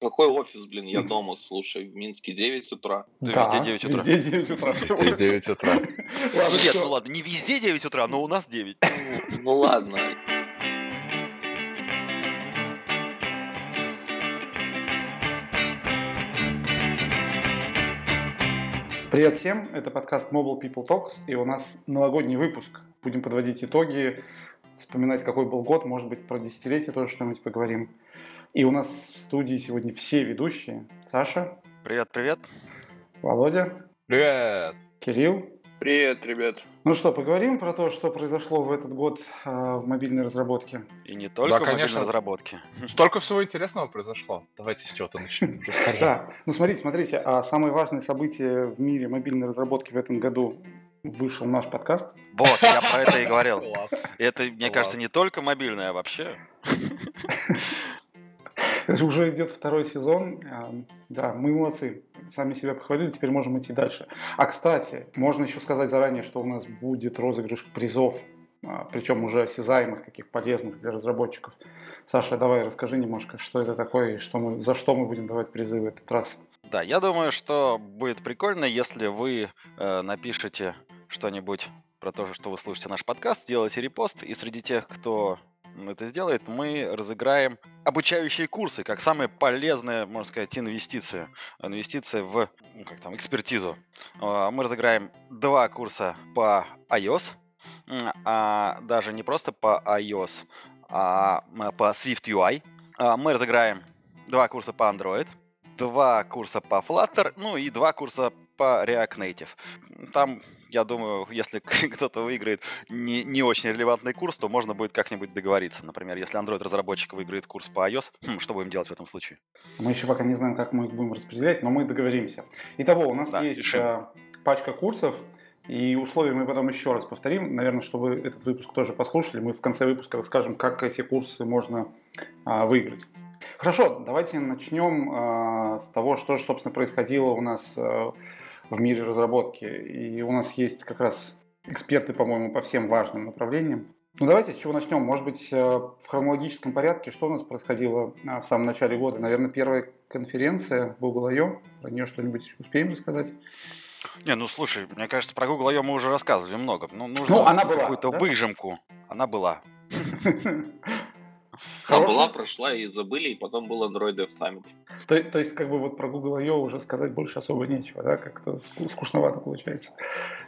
Какой офис, блин, я дома, слушай, в Минске 9 утра. Да, везде 9 утра. Везде 9 утра. Везде 9 утра. Ладно, Нет, ну ладно, не везде 9 утра, но у нас 9. Ну ладно. Привет всем, это подкаст Mobile People Talks, и у нас новогодний выпуск. Будем подводить итоги, вспоминать, какой был год, может быть, про десятилетие тоже что-нибудь поговорим. И у нас в студии сегодня все ведущие. Саша, Привет, привет. Володя, Привет. Кирилл. Привет, ребят. Ну что, поговорим про то, что произошло в этот год э, в мобильной разработке. И не только Да, в мобильной конечно. разработке. Столько всего интересного произошло. Давайте с чего-то начнем уже скорее. Да, ну смотрите, смотрите, а самое важное событие в мире мобильной разработки в этом году вышел наш подкаст. Вот, я про это и говорил. Класс. Это, мне кажется, не только мобильная, а вообще. Уже идет второй сезон. А, Да, мы молодцы. Сами себя похвалили, теперь можем идти дальше. А, кстати, можно еще сказать заранее, что у нас будет розыгрыш призов, а, причем уже осязаемых, таких полезных для разработчиков. Саша, давай расскажи немножко, что это такое и что мы, за что мы будем давать призы в этот раз. Да, я думаю, что будет прикольно, если вы э, напишете что-нибудь про то, что вы слушаете наш подкаст, сделайте репост, и среди тех, кто это сделает, мы разыграем обучающие курсы, как самые полезные, можно сказать, инвестиции. Инвестиции в, ну, как там, экспертизу. А, Мы разыграем два курса по iOS, а даже не просто по iOS, а по Swift UI. А, Мы разыграем два курса по Android, два курса по Flutter, ну и два курса по React Native. Там, я думаю, если кто-то выиграет не, не очень релевантный курс, то можно будет как-нибудь договориться. Например, если Android-разработчик выиграет курс по iOS, хм, что будем делать в этом случае? Мы еще пока не знаем, как мы их будем распределять, но мы договоримся. Итого, у нас Да, есть решим. а, пачка курсов, и условия мы потом еще раз повторим. Наверное, чтобы этот выпуск тоже послушали, мы в конце выпуска расскажем, как эти курсы можно а, выиграть. Хорошо, давайте начнем а, с того, что же, собственно, происходило у нас а, в мире разработки. И у нас есть как раз эксперты, по-моему, по всем важным направлениям. Ну давайте с чего начнем? Может быть, э, в хронологическом порядке, что у нас происходило а, в самом начале года? Наверное, первая конференция Google I.O. Про нее что-нибудь успеем рассказать? Не, ну слушай, мне кажется, про Google I.O. мы уже рассказывали много. Ну, нужно Ну, она была, какую-то да? выжимку. Она была. А была, прошла и забыли, и потом был Android Dev Summit. То, то есть, как бы вот про Google I.O. уже сказать больше особо нечего, да? Как-то ску- скучновато получается.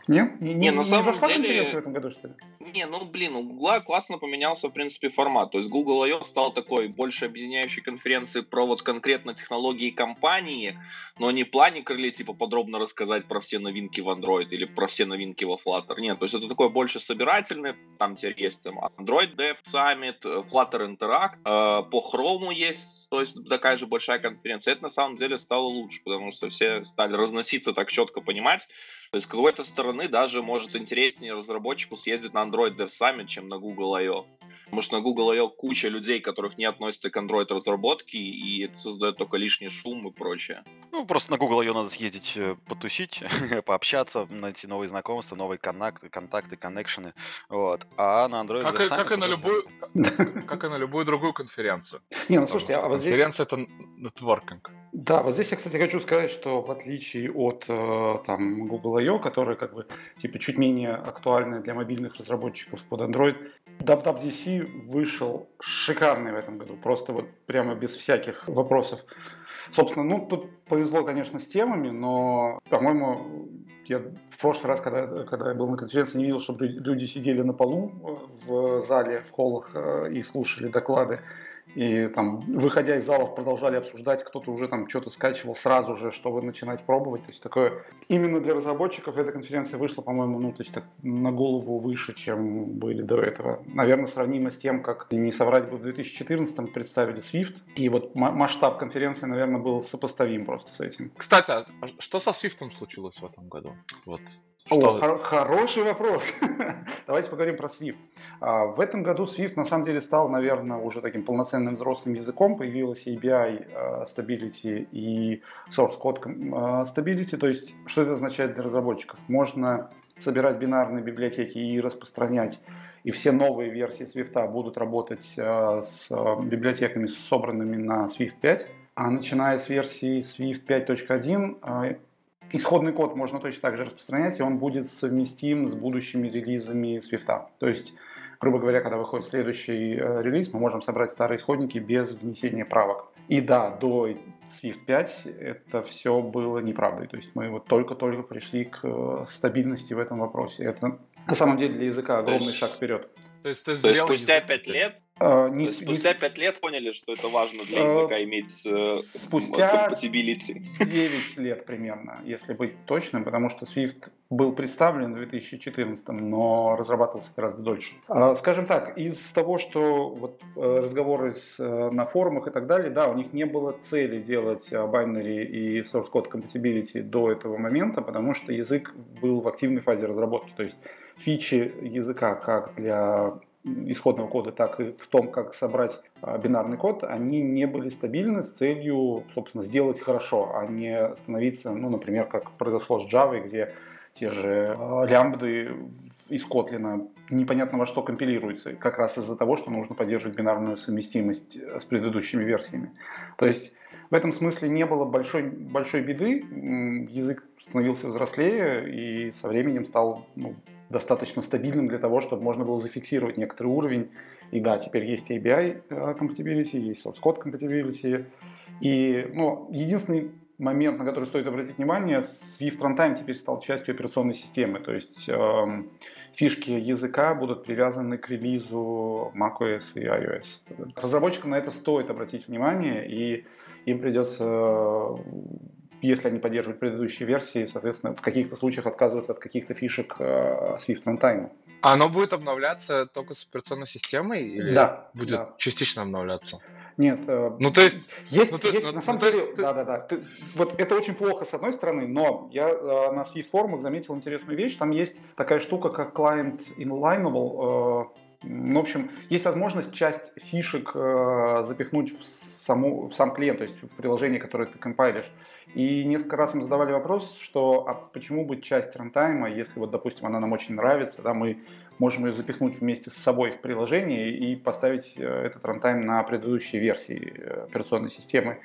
Нет? Не, Не, на самом зашла деле- в этом году, что ли? Не, ну блин, у Гугла классно поменялся, в принципе, формат. То есть Google I.O. стал такой больше объединяющей конференцией про вот конкретно технологии компании, но не плане крыле, типа, подробно рассказать про все новинки в Android или про все новинки во Flutter. Нет, то есть это такое больше собирательное, там теперь есть там, Android Dev Summit, э, Flutter Interact, э, по Chrome есть, то есть такая же большая конференция. Это на самом деле стало лучше, потому что все стали разноситься так четко понимать, то есть с какой-то стороны даже может интереснее разработчику съездить на Android Dev Summit, чем на Google I.O. Потому что на Google I.O. куча людей, которых не относятся к Android разработке, и это создает только лишний шум и прочее. Ну, просто на Google ее надо съездить э, потусить, пообщаться, найти новые знакомства, новые коннакты, контакты, коннекшены. Вот. А на Android Как, Dev и- как и Summit на любую, как и на любую другую конференцию. Не, ну слушайте, а вот здесь... конференция это нетворкинг. Да, вот здесь я, кстати, хочу сказать, что в отличие от э, там, Google I.O., который как бы типа чуть менее актуальны для мобильных разработчиков под Android, WWDC вышел шикарный в этом году, просто вот прямо без всяких вопросов. Собственно, ну тут повезло, конечно, с темами, но, по-моему, я в прошлый раз, когда, когда я был на конференции, не видел, чтобы лю- люди сидели на полу э, в зале, в холлах э, и слушали доклады. И там, выходя из залов, продолжали обсуждать, кто-то уже там что-то скачивал сразу же, чтобы начинать пробовать. То есть такое именно для разработчиков эта конференция вышла, по-моему, ну, то есть так на голову выше, чем были до этого. Наверное, сравнимо с тем, как, не соврать бы, в 2014 представили Swift. И вот ма- масштаб конференции, наверное, был сопоставим просто с этим. Кстати, а что со Свифтом случилось в этом году? Вот. О, Что... хор- хороший вопрос. Давайте поговорим про Swift. А, В этом году Swift на самом деле стал, наверное, уже таким полноценным взрослым языком. Появилась ABI э, Stability и Source Code э, Stability. То есть, что это означает для разработчиков? Можно собирать бинарные библиотеки и распространять. И все новые версии Swift будут работать э, с библиотеками, собранными на Swift 5. А начиная с версии Swift 5.1, а, исходный код можно точно так же распространять, и он будет совместим с будущими релизами Swift. То есть, грубо говоря, когда выходит следующий э, релиз, мы можем собрать старые исходники без внесения правок. И да, до Swift 5 это все было неправдой. То есть мы вот только-только пришли к э, стабильности в этом вопросе. Это на самом деле для языка огромный есть- шаг вперед. То есть, то есть, То есть спустя язык пять теперь. лет, А, то не есть с- не спустя пять лет поняли, что это важно для Э, языка иметь э, спустя- compatibility. 9 лет примерно, если быть точным, потому что Swift был представлен в 2014, но разрабатывался гораздо дольше. А, Скажем так, из того, что вот э, разговоры с, э, на форумах и так далее, да, у них не было цели делать э, binary и source code compatibility до этого момента, потому что язык был в активной фазе разработки. То есть фичи языка как для исходного кода, так и в том, как собрать а, бинарный код, они не были стабильны с целью, собственно, сделать хорошо, а не становиться, ну, например, как произошло с Java, где те же а, лямбды из Kotlin непонятно во что компилируются, как раз из-за того, что нужно поддерживать бинарную совместимость э, с предыдущими версиями. То есть в этом смысле не было большой, большой беды, язык становился взрослее и со временем стал ну, достаточно стабильным для того, чтобы можно было зафиксировать некоторый уровень. И да, теперь есть ABI э, compatibility, есть source code compatibility. И ну, единственный момент, на который стоит обратить внимание, Swift Runtime теперь стал частью операционной системы. То есть эм, фишки языка будут привязаны к релизу macOS и iOS. Разработчикам на это стоит обратить внимание, и им придется, если они поддерживают предыдущие версии, соответственно, в каких-то случаях отказываться от каких-то фишек э, Swift Runtime. А оно будет обновляться только с операционной системой или Да, будет да. частично обновляться? Нет, э, Ну, то есть, Есть, Ну, ты- есть, ну, на ну, самом то есть деле, ты- да, да, да. Ты- вот это очень плохо с одной стороны, но я э, на Swift форумах заметил интересную вещь. Там есть такая штука, как client inlineable. э, ну, в общем, есть возможность часть фишек э, запихнуть в, саму, в сам клиент, то есть в приложение, которое ты компайлишь. И несколько раз им задавали вопрос, что а почему быть часть рантайма, если вот, допустим, она нам очень нравится, да, мы можем ее запихнуть вместе с собой в приложение и поставить э, этот рантайм на предыдущие версии э, операционной системы.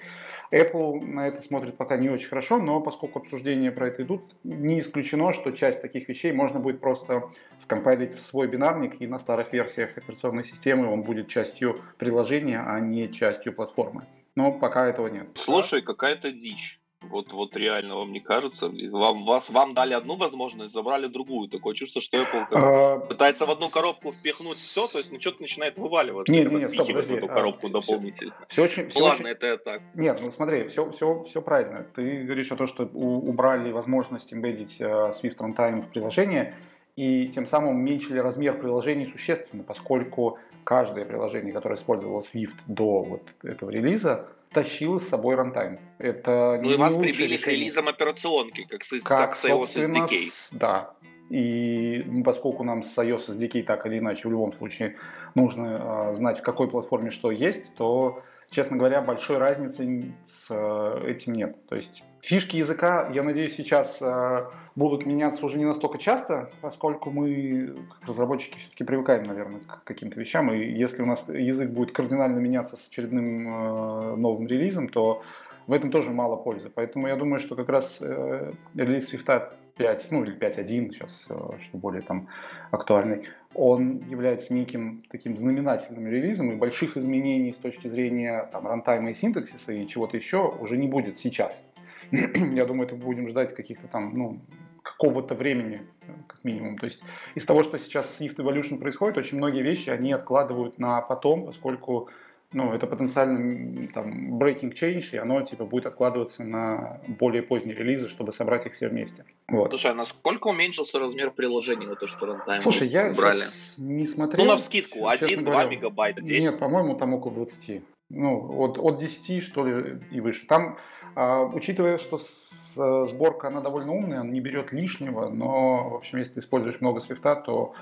Apple на это смотрит пока не очень хорошо, но поскольку обсуждения про это идут, не исключено, что часть таких вещей можно будет просто вкомпайлить в свой бинарник, и на старых версиях операционной системы он будет частью приложения, а не частью платформы. Но пока этого нет. Слушай, какая-то дичь. Вот, вот реально, вам не кажется? Вам, вас, вам дали одну возможность, забрали другую. Такое чувство, что Apple А, пытается в одну коробку впихнуть все, то есть ну, что-то начинает вываливаться. Не, когда не, не, стоп, подожди, эту а, коробку всё- дополнительно. все очень, Ну всё ладно, очень- это так. Нет, ну смотри, все, все, все правильно. Ты говоришь о том, что у- убрали возможность эмбедить э, Swift Runtime в приложение, и тем самым уменьшили размер приложений существенно, поскольку каждое приложение, которое использовало Swift до вот этого релиза, тащило с собой рантайм. Это Ну не и вас прибили к решение. релизам операционки, как с, Как, как с iOS SDK. с- да. И поскольку нам с iOS SDK так или иначе в любом случае нужно э, знать, в какой платформе что есть, то, честно говоря, большой разницы с э, этим нет. То есть фишки языка, я надеюсь, сейчас э, будут меняться уже не настолько часто, поскольку мы, как разработчики, все-таки привыкаем, наверное, к каким-то вещам. И если у нас язык будет кардинально меняться с очередным э, новым релизом, то в этом тоже мало пользы. Поэтому я думаю, что как раз релиз Swift 5, ну или 5.1 сейчас, э, что более там актуальный, он является неким таким знаменательным релизом, и больших изменений с точки зрения там, рантайма и синтаксиса и чего-то еще уже не будет сейчас. Я думаю, это будем ждать каких-то там, ну, какого-то времени, как минимум. То есть из того, что сейчас с Swift Evolution происходит, очень многие вещи они откладывают на потом, поскольку ну, это потенциально там breaking change, и оно типа будет откладываться на более поздние релизы, чтобы собрать их все вместе. Вот. Слушай, а насколько уменьшился размер приложения на то, что рантайм Слушай, я убрали? щас не смотрел. Ну, на вскидку, честно 1-2 говоря. мегабайта, 10. Нет, по-моему, там около 20. Ну, от, от 10, что ли, и выше. Там, а, учитывая, что с- э, сборка, она довольно умная, она не берет лишнего, но, в общем, если ты используешь много свифта, то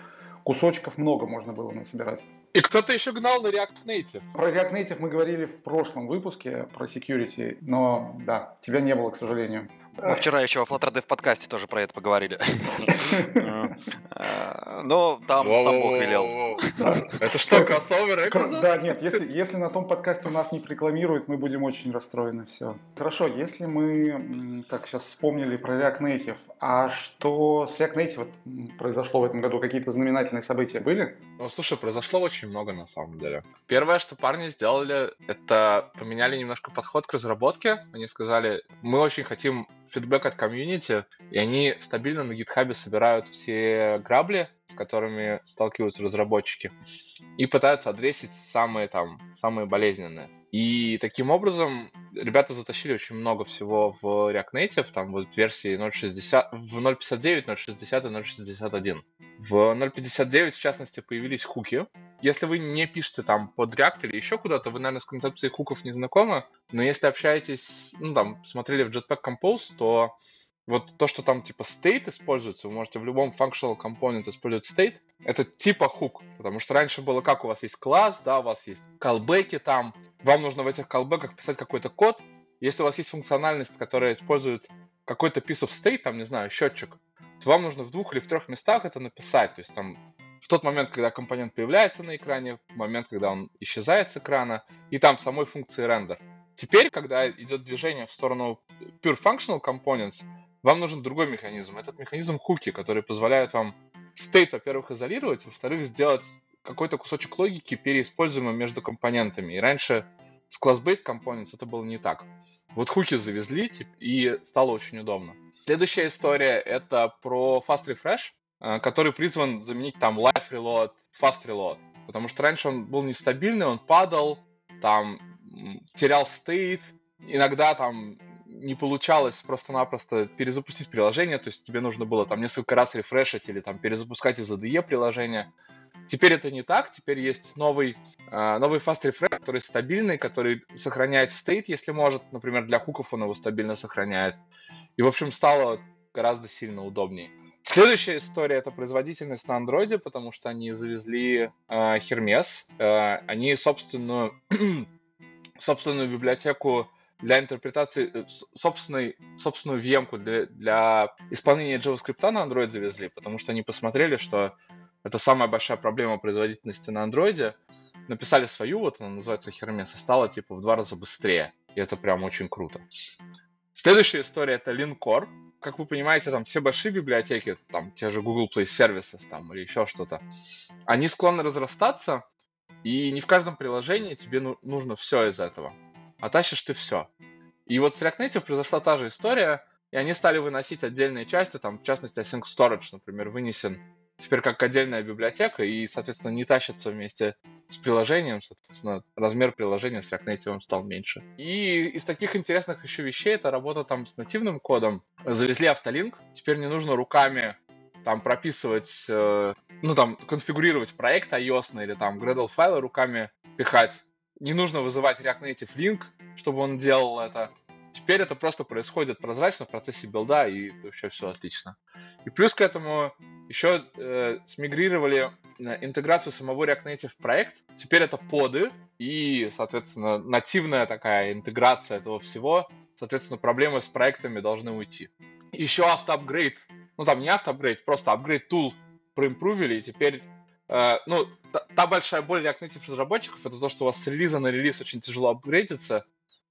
кусочков много можно было насобирать. И кто-то еще гнал на React Native. Про React Native мы говорили в прошлом выпуске, про security, но, да, тебя не было, к сожалению. Мы вчера еще во Flutter Dev подкасте тоже про это поговорили. Но там сам Бог велел. Это что, кроссовер эпизод? Да, нет, если, если на том подкасте нас не рекламируют, мы будем очень расстроены. Все. Хорошо, если мы так сейчас вспомнили про React Native, а что с React Native произошло в этом году? Какие-то знаменательные события были? Ну, слушай, произошло очень много на самом деле. Первое, что парни сделали, это поменяли немножко подход к разработке. Они сказали, мы очень хотим фидбэк от комьюнити, и они стабильно на гитхабе собирают все грабли, с которыми сталкиваются разработчики, и пытаются адресить самые там, самые болезненные. И таким образом ребята затащили очень много всего в React Native, там вот версии 0.60, в 0.59, 0.60 и 0.61. В 0.59, в частности, появились хуки. Если вы не пишете там под React или еще куда-то, вы, наверное, с концепцией хуков не знакомы, но если общаетесь, ну там, смотрели в Jetpack Compose, то вот то, что там типа state используется, вы можете в любом functional component использовать state, это типа хук. Потому что раньше было как, у вас есть класс, да, у вас есть callback там, вам нужно в этих callback'ах писать какой-то код. Если у вас есть функциональность, которая использует какой-то piece of state, там, не знаю, счетчик, то вам нужно в двух или в трех местах это написать. То есть там в тот момент, когда компонент появляется на экране, в момент, когда он исчезает с экрана, и там самой функции render. Теперь, когда идет движение в сторону Pure Functional Components, вам нужен другой механизм. Этот механизм хуки, который позволяет вам стейт, во-первых, изолировать, во-вторых, сделать какой-то кусочек логики переиспользуемым между компонентами. И раньше с class-based components это было не так. Вот хуки завезли, и стало очень удобно. Следующая история — это про Fast Refresh, э, который призван заменить там Life Reload, Fast Reload. Потому что раньше он был нестабильный, он падал, там терял стейт, иногда там не получалось просто-напросто перезапустить приложение, то есть тебе нужно было там несколько раз рефрешить или там перезапускать из ADE приложение. Теперь это не так, теперь есть новый, э, новый Fast Refresh, который стабильный, который сохраняет стейт, если может, например, для хуков он его стабильно сохраняет. И, в общем, стало гораздо сильно удобнее. Следующая история это производительность на андроиде, потому что они завезли э, Hermes. Э, они собственную, собственную библиотеку для интерпретации э, собственной, собственную VM для, для исполнения JavaScript на Android завезли, потому что они посмотрели, что это самая большая проблема производительности на Android. Написали свою, вот она называется Hermes, и стала типа в два раза быстрее. И это прям очень круто. Следующая история это Lincore. Как вы понимаете, там все большие библиотеки, там те же Google Play Services там, или еще что-то, они склонны разрастаться, и не в каждом приложении тебе ну, нужно все из этого а тащишь ты все. И вот с React Native произошла та же история, и они стали выносить отдельные части, там, в частности, Async Storage, например, вынесен теперь как отдельная библиотека, и, соответственно, не тащится вместе с приложением, соответственно, размер приложения с React Native стал меньше. И из таких интересных еще вещей, это работа там с нативным кодом. Завезли автолинк, теперь не нужно руками там прописывать, э, ну там конфигурировать проект iOS или там Gradle файлы руками пихать не нужно вызывать React Native Link, чтобы он делал это. Теперь это просто происходит прозрачно в процессе билда, и вообще все отлично. И плюс к этому еще э, смигрировали интеграцию самого React Native в проект. Теперь это поды и, соответственно, нативная такая интеграция этого всего. Соответственно, проблемы с проектами должны уйти. Еще автоапгрейд. Ну, там не автоапгрейд, просто апгрейд тул проимпрувили, и теперь Э, ну, та, та большая боль React Native разработчиков это то, что у вас с релиза на релиз очень тяжело апгрейдиться.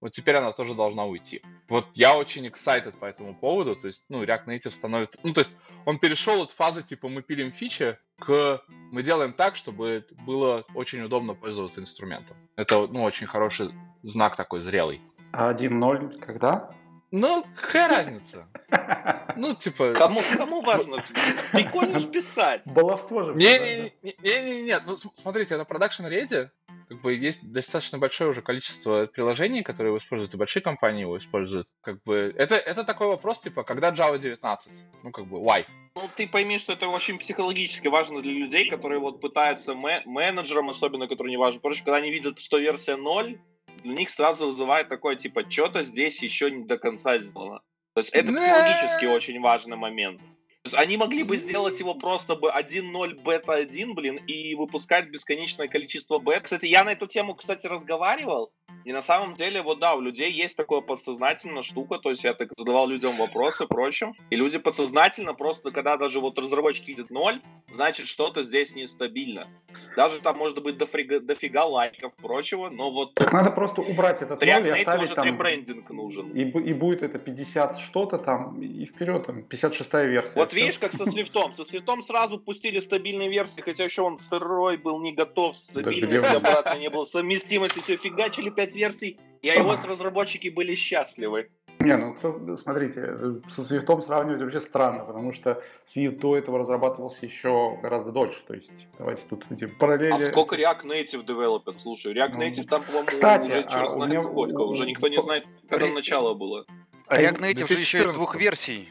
Вот теперь она тоже должна уйти. Вот я очень excited по этому поводу. То есть, ну, React Native становится... Ну, то есть, он перешел от фазы, типа, мы пилим фичи, к мы делаем так, чтобы было очень удобно пользоваться инструментом. Это, ну, очень хороший знак такой зрелый. А 1.0 когда? Ну, какая разница? Ну, типа... Кому, кому важно? Прикольно же писать. Баловство же. Не-не-не, ну, смотрите, это продакшн реди. Как бы есть достаточно большое уже количество приложений, которые его используют, и большие компании его используют. Как бы это, это такой вопрос, типа, когда Java 19? Ну, как бы, why? Ну, ты пойми, что это очень психологически важно для людей, которые вот пытаются менеджерам, особенно, которые не важно. Потому когда они видят, что версия 0, для них сразу вызывает такое, типа, что-то здесь еще не до конца сделано. То есть это психологически очень важный момент. Есть они могли бы сделать его просто бы 1.0 бета 1, блин, и выпускать бесконечное количество бет. Кстати, я на эту тему, кстати, разговаривал, и на самом деле, вот да, у людей есть такое подсознательная штука, то есть я так задавал людям вопросы прочим, и люди подсознательно просто, когда даже вот разработчик видит ноль, значит что-то здесь нестабильно. Даже там может быть дофига, дофига лайков прочего, но вот... Так надо просто убрать этот ноль и оставить уже там... ребрендинг нужен. И, и будет это 50 что-то там, и вперед, там, 56-я версия. Вот видишь, как со Свифтом. Со Свифтом сразу пустили стабильные версии, хотя еще он сырой был, не готов, стабильности да обратно не было, совместимости, все фигачили 5 версий, и iOS разработчики были счастливы. Не, ну кто, смотрите, со Swift сравнивать вообще странно, потому что Swift до этого разрабатывался еще гораздо дольше. То есть давайте тут эти параллели. А сколько React Native development? Слушай, React ну, Native там, по-моему, Кстати, уже черт а знает меня... сколько. Уже никто не знает, когда начало было. А React Native же еще и двух версий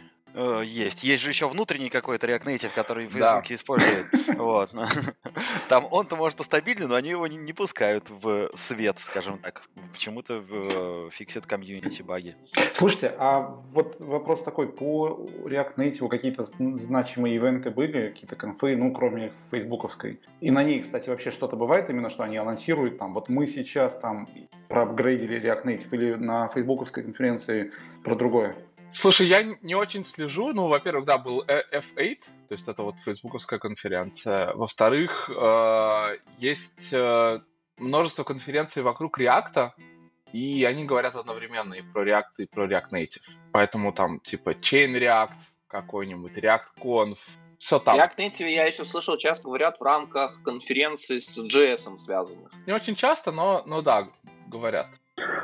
есть. Есть же еще внутренний какой-то React Native, который в Facebook да. использует. Вот. Там он-то может постабильный, но они его не, не пускают в свет, скажем так. Почему-то в фиксит комьюнити баги. Слушайте, а вот вопрос такой, по React Native какие-то значимые ивенты были, какие-то конфы, ну, кроме фейсбуковской? И на ней, кстати, вообще что-то бывает именно, что они анонсируют там, вот мы сейчас там проапгрейдили React Native или на фейсбуковской конференции про другое? Слушай, я не очень слежу. Ну, во-первых, да, был F8, то есть это вот фейсбуковская конференция. Во-вторых, э, есть э, множество конференций вокруг React, и они говорят одновременно и про React, и про React Native. Поэтому там типа Chain React какой-нибудь, React Conf, все там. React Native я еще слышал, часто говорят в рамках конференции с JS связанных. Не очень часто, но, но да, говорят.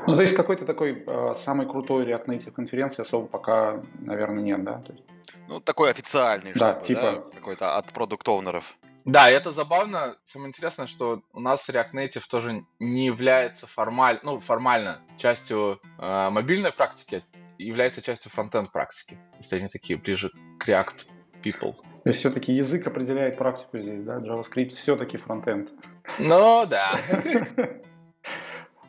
Ну, то есть какой-то такой э, самый крутой React Native конференции особо пока, наверное, нет, да? То есть... Ну, такой официальный, да, чтобы, типа... да, какой-то от продукт-оунеров. Да, это забавно. Самое интересное, что у нас React Native тоже не является формаль... ну, формально частью э, мобильной практики, является частью фронтенд практики. Есть они такие ближе к React people. То есть все-таки язык определяет практику здесь, да? JavaScript все-таки фронтенд. Ну да.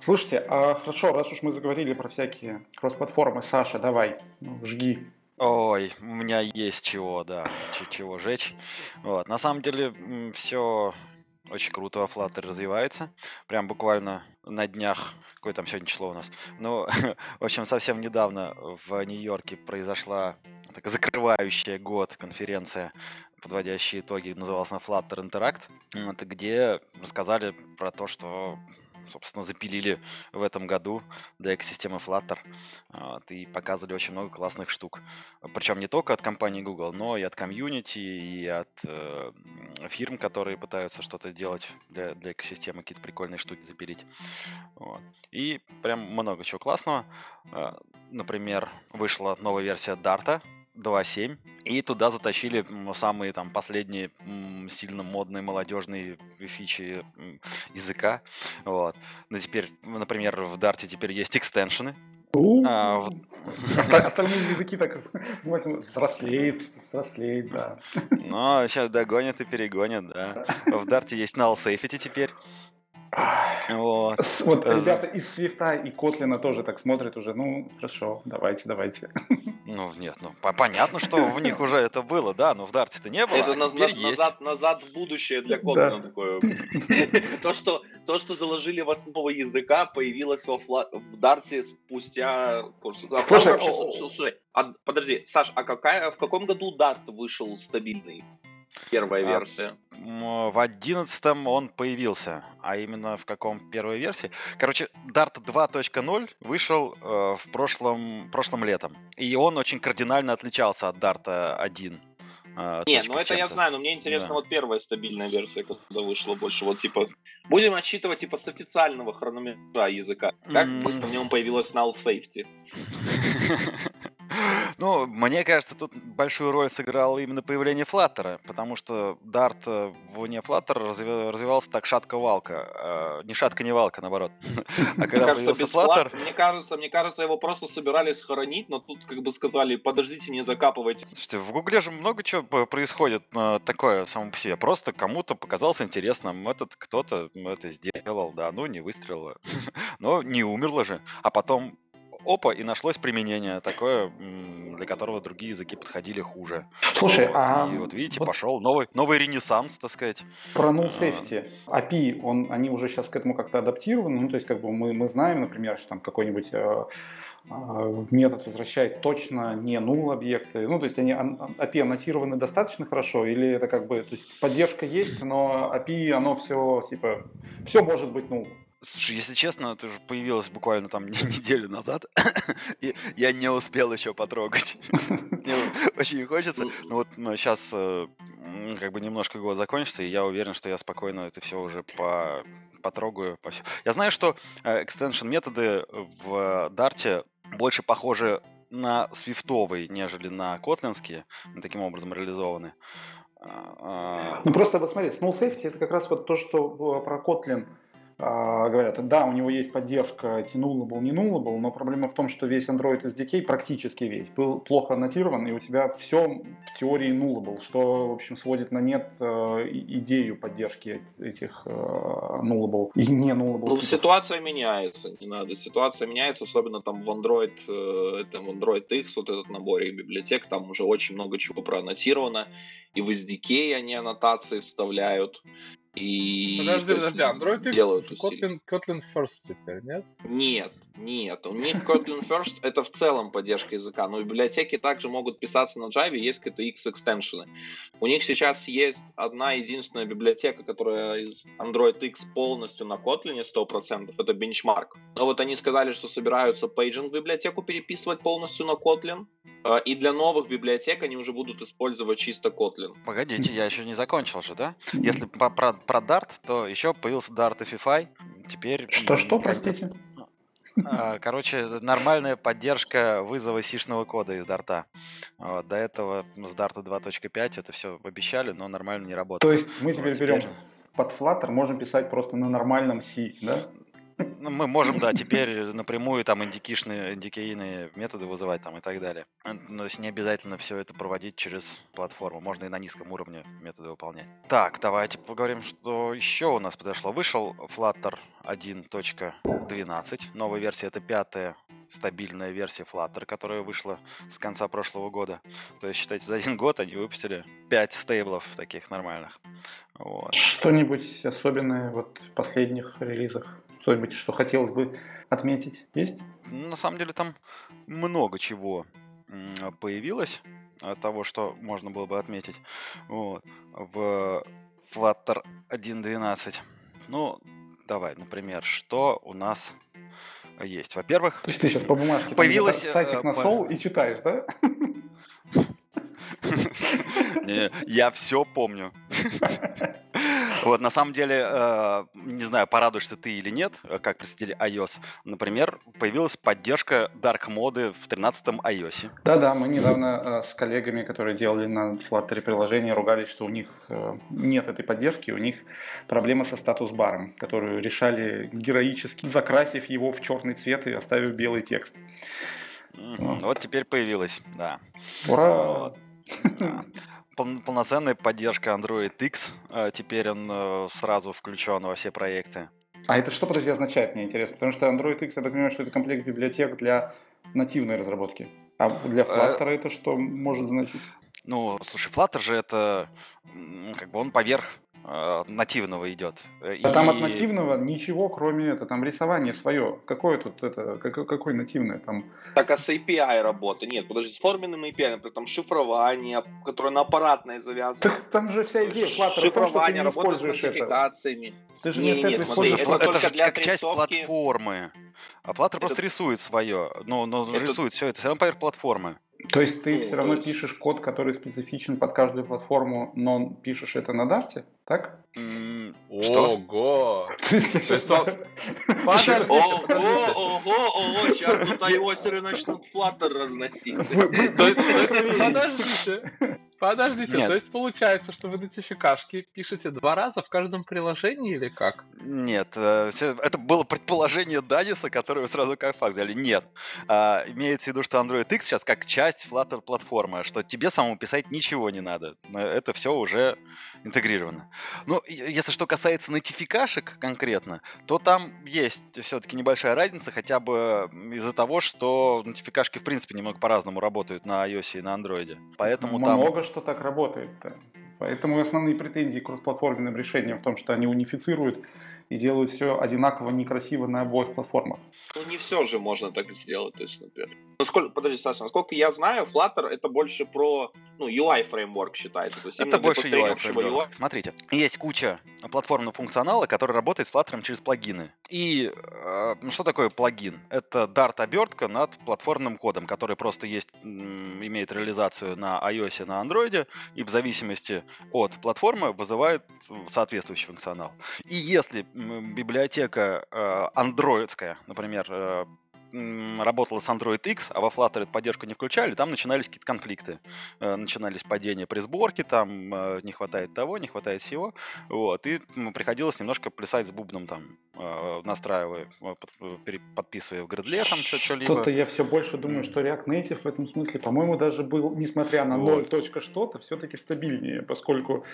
Слушайте, а хорошо, раз уж мы заговорили про всякие кросс-платформы, Саша, давай, ну, жги. Ой, у меня есть чего, да, чего жечь. Вот. На самом деле, все очень круто, Flutter развивается. Прям буквально на днях, какое там сегодня число у нас. Ну, в общем, совсем недавно в Нью-Йорке произошла так, закрывающая год конференция, подводящие итоги, называлась на Flutter Interact, где рассказали про то, что собственно, запилили в этом году для экосистемы Flutter вот, и показывали очень много классных штук. Причем не только от компании Google, но и от комьюнити, и от э, фирм, которые пытаются что-то сделать для, для экосистемы, какие-то прикольные штуки запилить. Вот. И прям много чего классного. Э, например, вышла новая версия Dart, 2.7. И туда затащили самые там последние сильно модные молодежные фичи языка. Вот. Но ну, теперь, например, в Дарте теперь есть экстеншены. А, в... Остальные языки так взрослеет, взрослеет, да. Ну, сейчас догонят и перегонят, да. В Дарте есть null safety теперь. Вот. вот ребята из Свифта и Котлина тоже так смотрят уже. Ну, хорошо, давайте, давайте. Ну, нет, ну, понятно, что в них уже это было, да, но в Дарте-то не было, Это а назад, назад, назад в будущее для Котлина такое. То что, то, что заложили в основу языка, появилось во в Дарте спустя... Слушай, а, подожди, Саш, а какая, в каком году Дарт вышел стабильный? Первая а, версия. В одиннадцатом он появился, а именно в каком первой версии? Короче, Dart 2.0 вышел э, в прошлом, прошлом летом, и он очень кардинально отличался от Dart 1. Э, Не, ну это я знаю, но мне интересно да. вот первая стабильная версия, когда вышла больше, вот типа, будем отсчитывать типа с официального хронометража языка, как mm-hmm. быстро в нем появилась null safety. Ну, мне кажется, тут большую роль сыграло именно появление Flutter, потому что Dart э, вне Flutter развивался так шатка-валка. Э, не шатка, не валка, наоборот. А когда появился Flutter... Мне кажется, мне кажется, его просто собирались хоронить, но тут как бы сказали, подождите, не закапывайте. Слушайте, в Гугле же много чего происходит э, такое само по себе. Просто кому-то показалось интересным, этот кто-то это сделал, да, ну не выстрелило, но не умерло же. А потом опа, и нашлось применение такое, для которого другие языки подходили хуже. Слушай, вот, а... И вот видите, вот... пошел новый, новый ренессанс, так сказать. Про null safety. API, он, они уже сейчас к этому как-то адаптированы, ну, то есть, как бы мы, мы знаем, например, что там какой-нибудь э, э, метод возвращает точно не null объекты, ну, то есть они API аннотированы достаточно хорошо, или это как бы, то есть поддержка есть, но API, оно все, типа, все может быть null. Слушай, если честно, это же появилось буквально там неделю назад, и я не успел еще потрогать. Мне очень хочется. Ну вот сейчас э, как бы немножко год закончится, и я уверен, что я спокойно это все уже по потрогаю. По все. Я знаю, что экстеншн методы в Dart больше похожи на свифтовые, нежели на котлинские, таким образом реализованы. А, а. Ну просто вот смотри, null safety это как раз вот то, что про Kotlin а, говорят, да, у него есть поддержка nullable, не nullable, но проблема в том, что весь Android SDK, практически весь, был плохо аннотирован, и у тебя все в теории nullable, что, в общем, сводит на нет э, идею поддержки этих э, nullable и не nullable. Ну, ситуация меняется, не надо. Ситуация меняется, особенно там в Android, э, в Android X, вот этот набор библиотек, там уже очень много чего проаннотировано, и в SDK они аннотации вставляют. И подожди, подожди, Android X Kotlin, Kotlin First теперь, нет? Нет, нет. У них Kotlin First это в целом поддержка языка, но библиотеки также могут писаться на Java, есть какие-то X экстеншены. У них сейчас есть одна единственная библиотека, которая из Android X полностью на Kotlin 100%, это Benchmark. Но вот они сказали, что собираются Paging библиотеку переписывать полностью на Kotlin, а, и для новых библиотек они уже будут использовать чисто Kotlin. Погодите, я еще не закончил же, да? Если про, про, Dart, то еще появился Dart FFI. Теперь... Что-что, простите? А, короче, нормальная поддержка вызова сишного кода из Дарта. Вот, до этого с Дарта 2.5 это все обещали, но нормально не работает. То есть мы теперь вот, берем теперь... под Flutter, можем писать просто на нормальном C, да? Ну, мы можем, да, теперь напрямую там индикишные, индикейные методы вызывать там и так далее. Но есть не обязательно все это проводить через платформу. Можно и на низком уровне методы выполнять. Так, давайте поговорим, что еще у нас подошло. Вышел Flutter 1.12. Новая версия это пятая стабильная версия Flutter, которая вышла с конца прошлого года. То есть, считайте, за один год они выпустили 5 стейблов таких нормальных. Вот. Что-нибудь особенное вот в последних релизах? Что-нибудь, что хотелось бы отметить, есть? На самом деле там много чего появилось того, что можно было бы отметить вот, в Flutter 1.12. Ну, давай, например, что у нас есть. Во-первых, То есть ты сейчас по бумажке появилась сайтик э, нашел и читаешь, да? Я все помню. Вот, на самом деле, э, не знаю, порадуешься ты или нет, э, как представители iOS. Например, появилась поддержка Dark моды в 13-м iOS. Да-да, мы недавно э, с коллегами, которые делали на Flutter приложение, ругались, что у них э, нет этой поддержки, у них проблема со статус-баром, которую решали героически, закрасив его в черный цвет и оставив белый текст. Вот, вот теперь появилась, да. Ура! Вот. Да полноценная поддержка Android X. Э, теперь он э, сразу включен во все проекты. А это что, подожди, означает, мне интересно? Потому что Android X, я так понимаю, что это комплект библиотек для нативной разработки. А для э, Flutter это что может значить? Ну, слушай, Flutter же это как бы он поверх э, нативного идет. А и... там от нативного ничего, кроме это, там рисование свое. Какое тут это, какое, какое нативное там? Так, а с API работа? Нет, подожди, с форменным API, например, там шифрование, которое на аппаратное завязано. Так там же вся идея Flutter в том, что ты не используешь это. Ты же не, не, не смотри, это, это же как часть платформы. А Flutter это... просто рисует свое. Но, но это... рисует все это все равно поверх платформы. То есть ты ну, все равно есть... пишешь код, который специфичен под каждую платформу, но пишешь это на Дарте, так? Что? Ого! То есть он... Ого, ого, ого, сейчас тут iOS начнут Flutter разносить. Подождите. Подождите, Нет. то есть получается, что вы нотификашки пишете два раза в каждом приложении или как? Нет, э, это было предположение Даниса, которое вы сразу как факт взяли. Нет. А, имеется в виду, что Android X сейчас как часть Flutter платформы, что тебе самому писать ничего не надо. Это все уже интегрировано. Ну, если что касается касается нотификашек конкретно, то там есть все-таки небольшая разница, хотя бы из-за того, что нотификашки в принципе немного по-разному работают на iOS и на Android. Поэтому Много там... что так работает. -то. Поэтому основные претензии к кроссплатформенным решениям в том, что они унифицируют и делают все одинаково некрасиво на обоих платформах. Ну, не все же можно так сделать, то есть, например. Насколько, подожди, Саша, насколько я знаю, Flutter это больше про ну, UI фреймворк считается. То есть это больше UI фреймворк. UI. Смотрите, есть куча платформного функционала, который работает с Flutter через плагины. И э, ну, что такое плагин? Это Dart обертка над платформным кодом, который просто есть, имеет реализацию на iOS и на Android, и в зависимости от платформы вызывает соответствующий функционал. И если библиотека э, андроидская, например, э, работала с Android X, а во Flutter эту поддержку не включали, там начинались какие-то конфликты. Э, начинались падения при сборке, там э, не хватает того, не хватает всего. Вот, и приходилось немножко плясать с бубном там, э, настраивая, подписывая в Gradle там что-либо. Что-то я все больше думаю, что React Native в этом смысле, по-моему, даже был, несмотря на 0 точка что-то, все-таки стабильнее, поскольку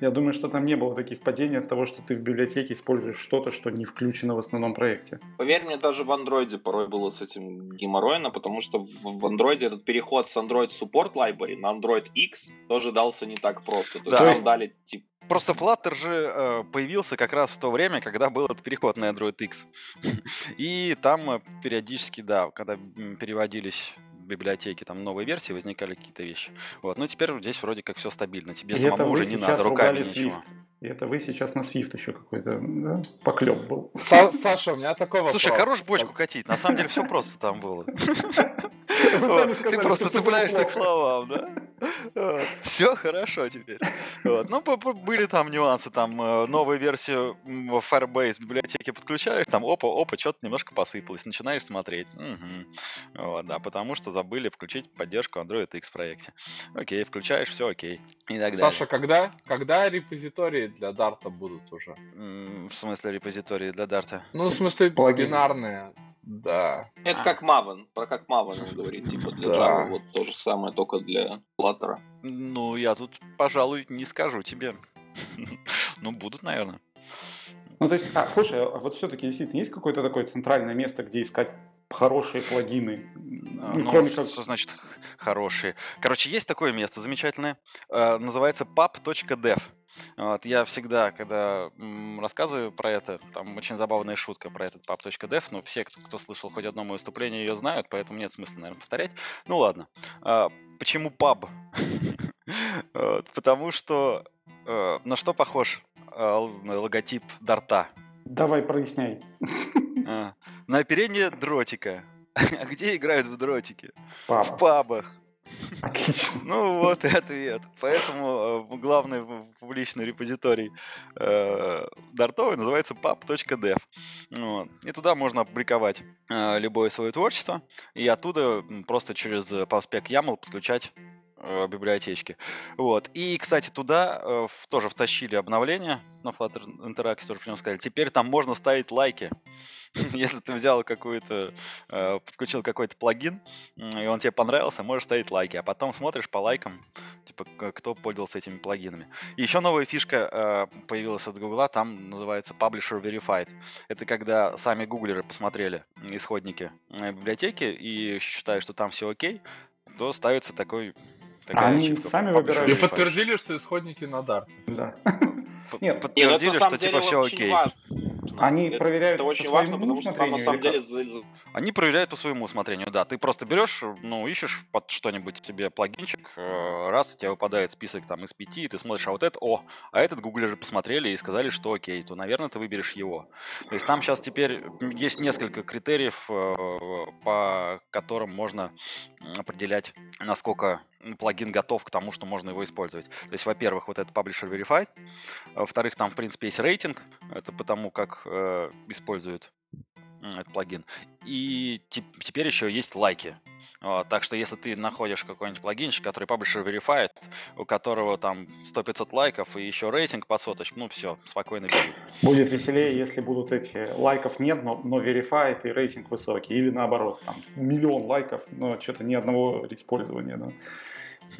я думаю, что там не было таких падений от того, что ты в библиотеке используешь что-то, что не включено в основном проекте. Поверь мне, даже в Android порой был было с этим геморройно, потому что в Android этот переход с Android Support Library на Android X тоже дался не так просто. То да. есть дали типа Просто Flutter же э, появился как раз в то время, когда был этот переход на Android X. И там э, периодически, да, когда переводились библиотеки, там новые версии, возникали какие-то вещи. Вот. Но теперь здесь вроде как все стабильно. Тебе и самому уже не надо руками ничего. Swift. И это вы сейчас на Swift еще какой-то да, поклеп был. Са- Саша, у меня такой вопрос. Слушай, хорош бочку катить. На самом деле все просто там было. Ты просто цепляешься к словам, да? Все хорошо теперь. Ну, были там нюансы, там э, новую версию Firebase библиотеки подключаешь, там опа, опа, что-то немножко посыпалось, начинаешь смотреть. Вот, да, потому что забыли включить поддержку Android X в проекте. Окей, включаешь, все окей. И так Саша, когда, когда репозитории для Дарта будут уже? В смысле репозитории для Дарта? Ну, в смысле бинарные. Да. Это а. как Maven, про как Maven говорит, типа для да. Java, вот то же самое, только для Flutter. Ну, я тут, пожалуй, не скажу тебе. ну, будут, наверное. Ну, то есть, а, слушай, а вот все-таки действительно есть какое-то такое центральное место, где искать хорошие плагины. А, ну, кроме как... Что значит хорошие? Короче, есть такое место замечательное, э, называется pub.dev. Вот, я всегда, когда м, рассказываю про это, там очень забавная шутка про этот pub.dev, но все, кто, кто слышал хоть одно мое выступление, ее знают, поэтому нет смысла, наверное, повторять. Ну ладно. А, почему pub? вот, потому что э, на что похож э, логотип Дарта? Давай проясняй. А, на оперение дротика. А где играют в дротики? Паб. В пабах. Ну вот и ответ. Поэтому э, главный публичный репозиторий э, дартовый называется pub.dev. И туда можно опубликовать э, любое свое творчество, и оттуда просто через PubSpec YAML подключать библиотечки. Вот. И, кстати, туда э, тоже втащили обновление на Flutter Interactive, тоже прям сказали, теперь там можно ставить лайки. Если ты взял какую-то, э, подключил какой-то плагин, и он тебе понравился, можешь ставить лайки, а потом смотришь по лайкам, типа, кто пользовался этими плагинами. И еще новая фишка э, появилась от Гугла, там называется Publisher Verified. Это когда сами гуглеры посмотрели исходники э, библиотеки и считают, что там все окей, то ставится такой Такая Они ошибка. сами выбирают. И подтвердили, что исходники на дарте. Да. Нет, подтвердили, что типа все окей. Они это, проверяют это очень по важно, потому что там на самом деле... Они проверяют по своему усмотрению, да. Ты просто берешь, ну, ищешь под что-нибудь себе плагинчик, э, раз у тебя выпадает список там из пяти, и ты смотришь, а вот это, о, а этот Google же посмотрели и сказали, что окей, то, наверное, ты выберешь его. То есть там сейчас теперь есть несколько критериев, э, по которым можно определять, насколько плагин готов к тому, что можно его использовать. То есть, во-первых, вот это Publisher Verified. Во-вторых, там, в принципе, есть рейтинг. Это потому, как э, используют этот плагин. И теперь еще есть лайки. Вот, так что если ты находишь какой-нибудь плагинчик, который Publisher Verified, у которого там 100-500 лайков и еще рейтинг по соточку, ну все, спокойно бери. Будет веселее, если будут эти лайков нет, но, но Verified и рейтинг высокий. Или наоборот, там миллион лайков, но что-то ни одного использования. Да.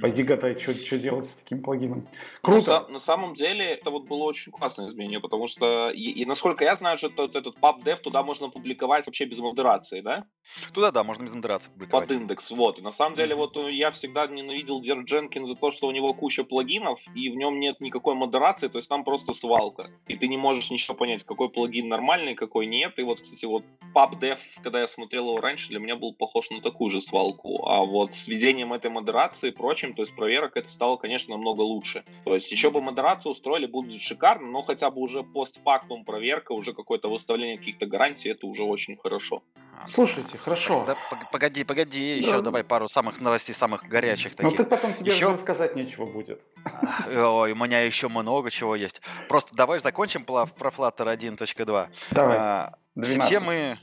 Пойди гадай, что, что делать с таким плагином. Круто. На, на самом деле, это вот было очень классное изменение, потому что, и, и насколько я знаю, что тот, этот PubDev туда можно публиковать вообще без модерации, да? Туда, да, можно без модерации публиковать. Под индекс, вот. И на самом деле, вот э, я всегда ненавидел Дер Дженкин за то, что у него куча плагинов, и в нем нет никакой модерации, то есть там просто свалка. И ты не можешь ничего понять, какой плагин нормальный, какой нет. И вот, кстати, вот PubDev, когда я смотрел его раньше, для меня был похож на такую же свалку. А вот с введением этой модерации и прочим, то есть проверок, это стало, конечно, намного лучше. То есть еще бы модерацию устроили, будет шикарно, но хотя бы уже постфактум проверка, уже какое-то выставление каких-то гарантий, это уже очень хорошо. Слушайте, хорошо. Да, погоди, погоди, еще да. давай пару самых новостей, самых горячих таких. Ну ты потом тебе еще... сказать нечего будет. Ой, у меня еще много чего есть. Просто давай закончим про Flutter 1.2. Давай. А, 12. Все мы...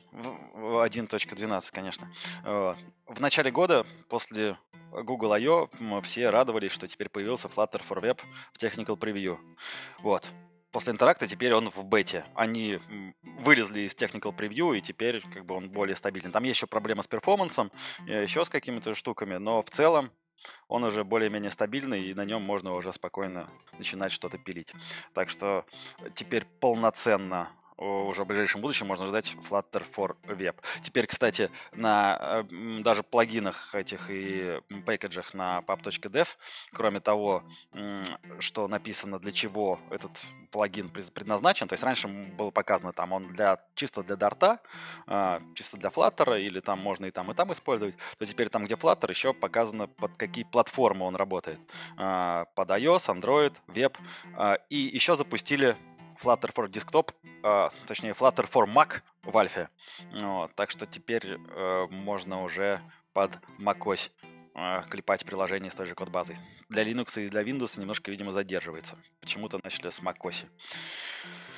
1.12, конечно. В начале года, после Google I.O., все радовались, что теперь появился Flutter for Web в Technical Preview. Вот. После интеракта теперь он в бете. Они вылезли из Technical Preview, и теперь как бы он более стабильный. Там есть еще проблема с перформансом, э, еще с какими-то штуками, но в целом он уже более-менее стабильный, и на нем можно уже спокойно начинать что-то пилить. Так что теперь полноценно уже в ближайшем будущем можно ждать Flutter for Web. Теперь, кстати, на э, даже плагинах этих и пэкэджах на pub.dev, кроме того, что написано для чего этот плагин предназначен, то есть раньше было показано там он для чисто для дарта, а, чисто для Flutter, или там можно и там, и там использовать, то теперь там, где Flutter, еще показано, под какие платформы он работает. А, под iOS, Android, Web. А, и еще запустили Flutter for Desktop, э, точнее Flutter for Mac в альфе. Вот, так что теперь э, можно уже под macOS э, клепать приложение с той же код-базой. Для Linux и для Windows немножко, видимо, задерживается. Почему-то начали с macOS.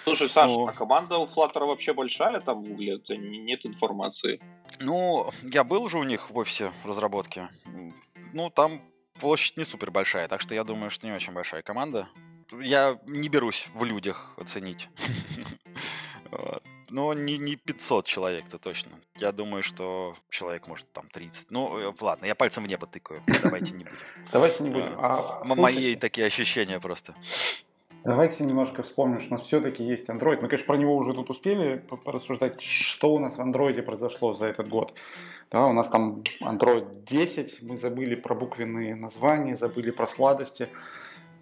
Слушай, Саша, ну, а команда у Flutter вообще большая там в? Это нет информации. Ну, я был же у них в офисе разработки. Ну, там площадь не супер большая, так что я думаю, что не очень большая команда я не берусь в людях оценить. Но не, не 500 человек-то точно. Я думаю, что человек может там 30. Ну, э, ладно, я пальцем в небо тыкаю. Давайте не будем. Давайте не будем. А, Мои такие ощущения просто. Давайте немножко вспомним, что у нас все-таки есть Android. Мы, конечно, про него уже тут успели порассуждать, что у нас в Android произошло за этот год. Да, у нас там Android 10, мы забыли про буквенные названия, забыли про сладости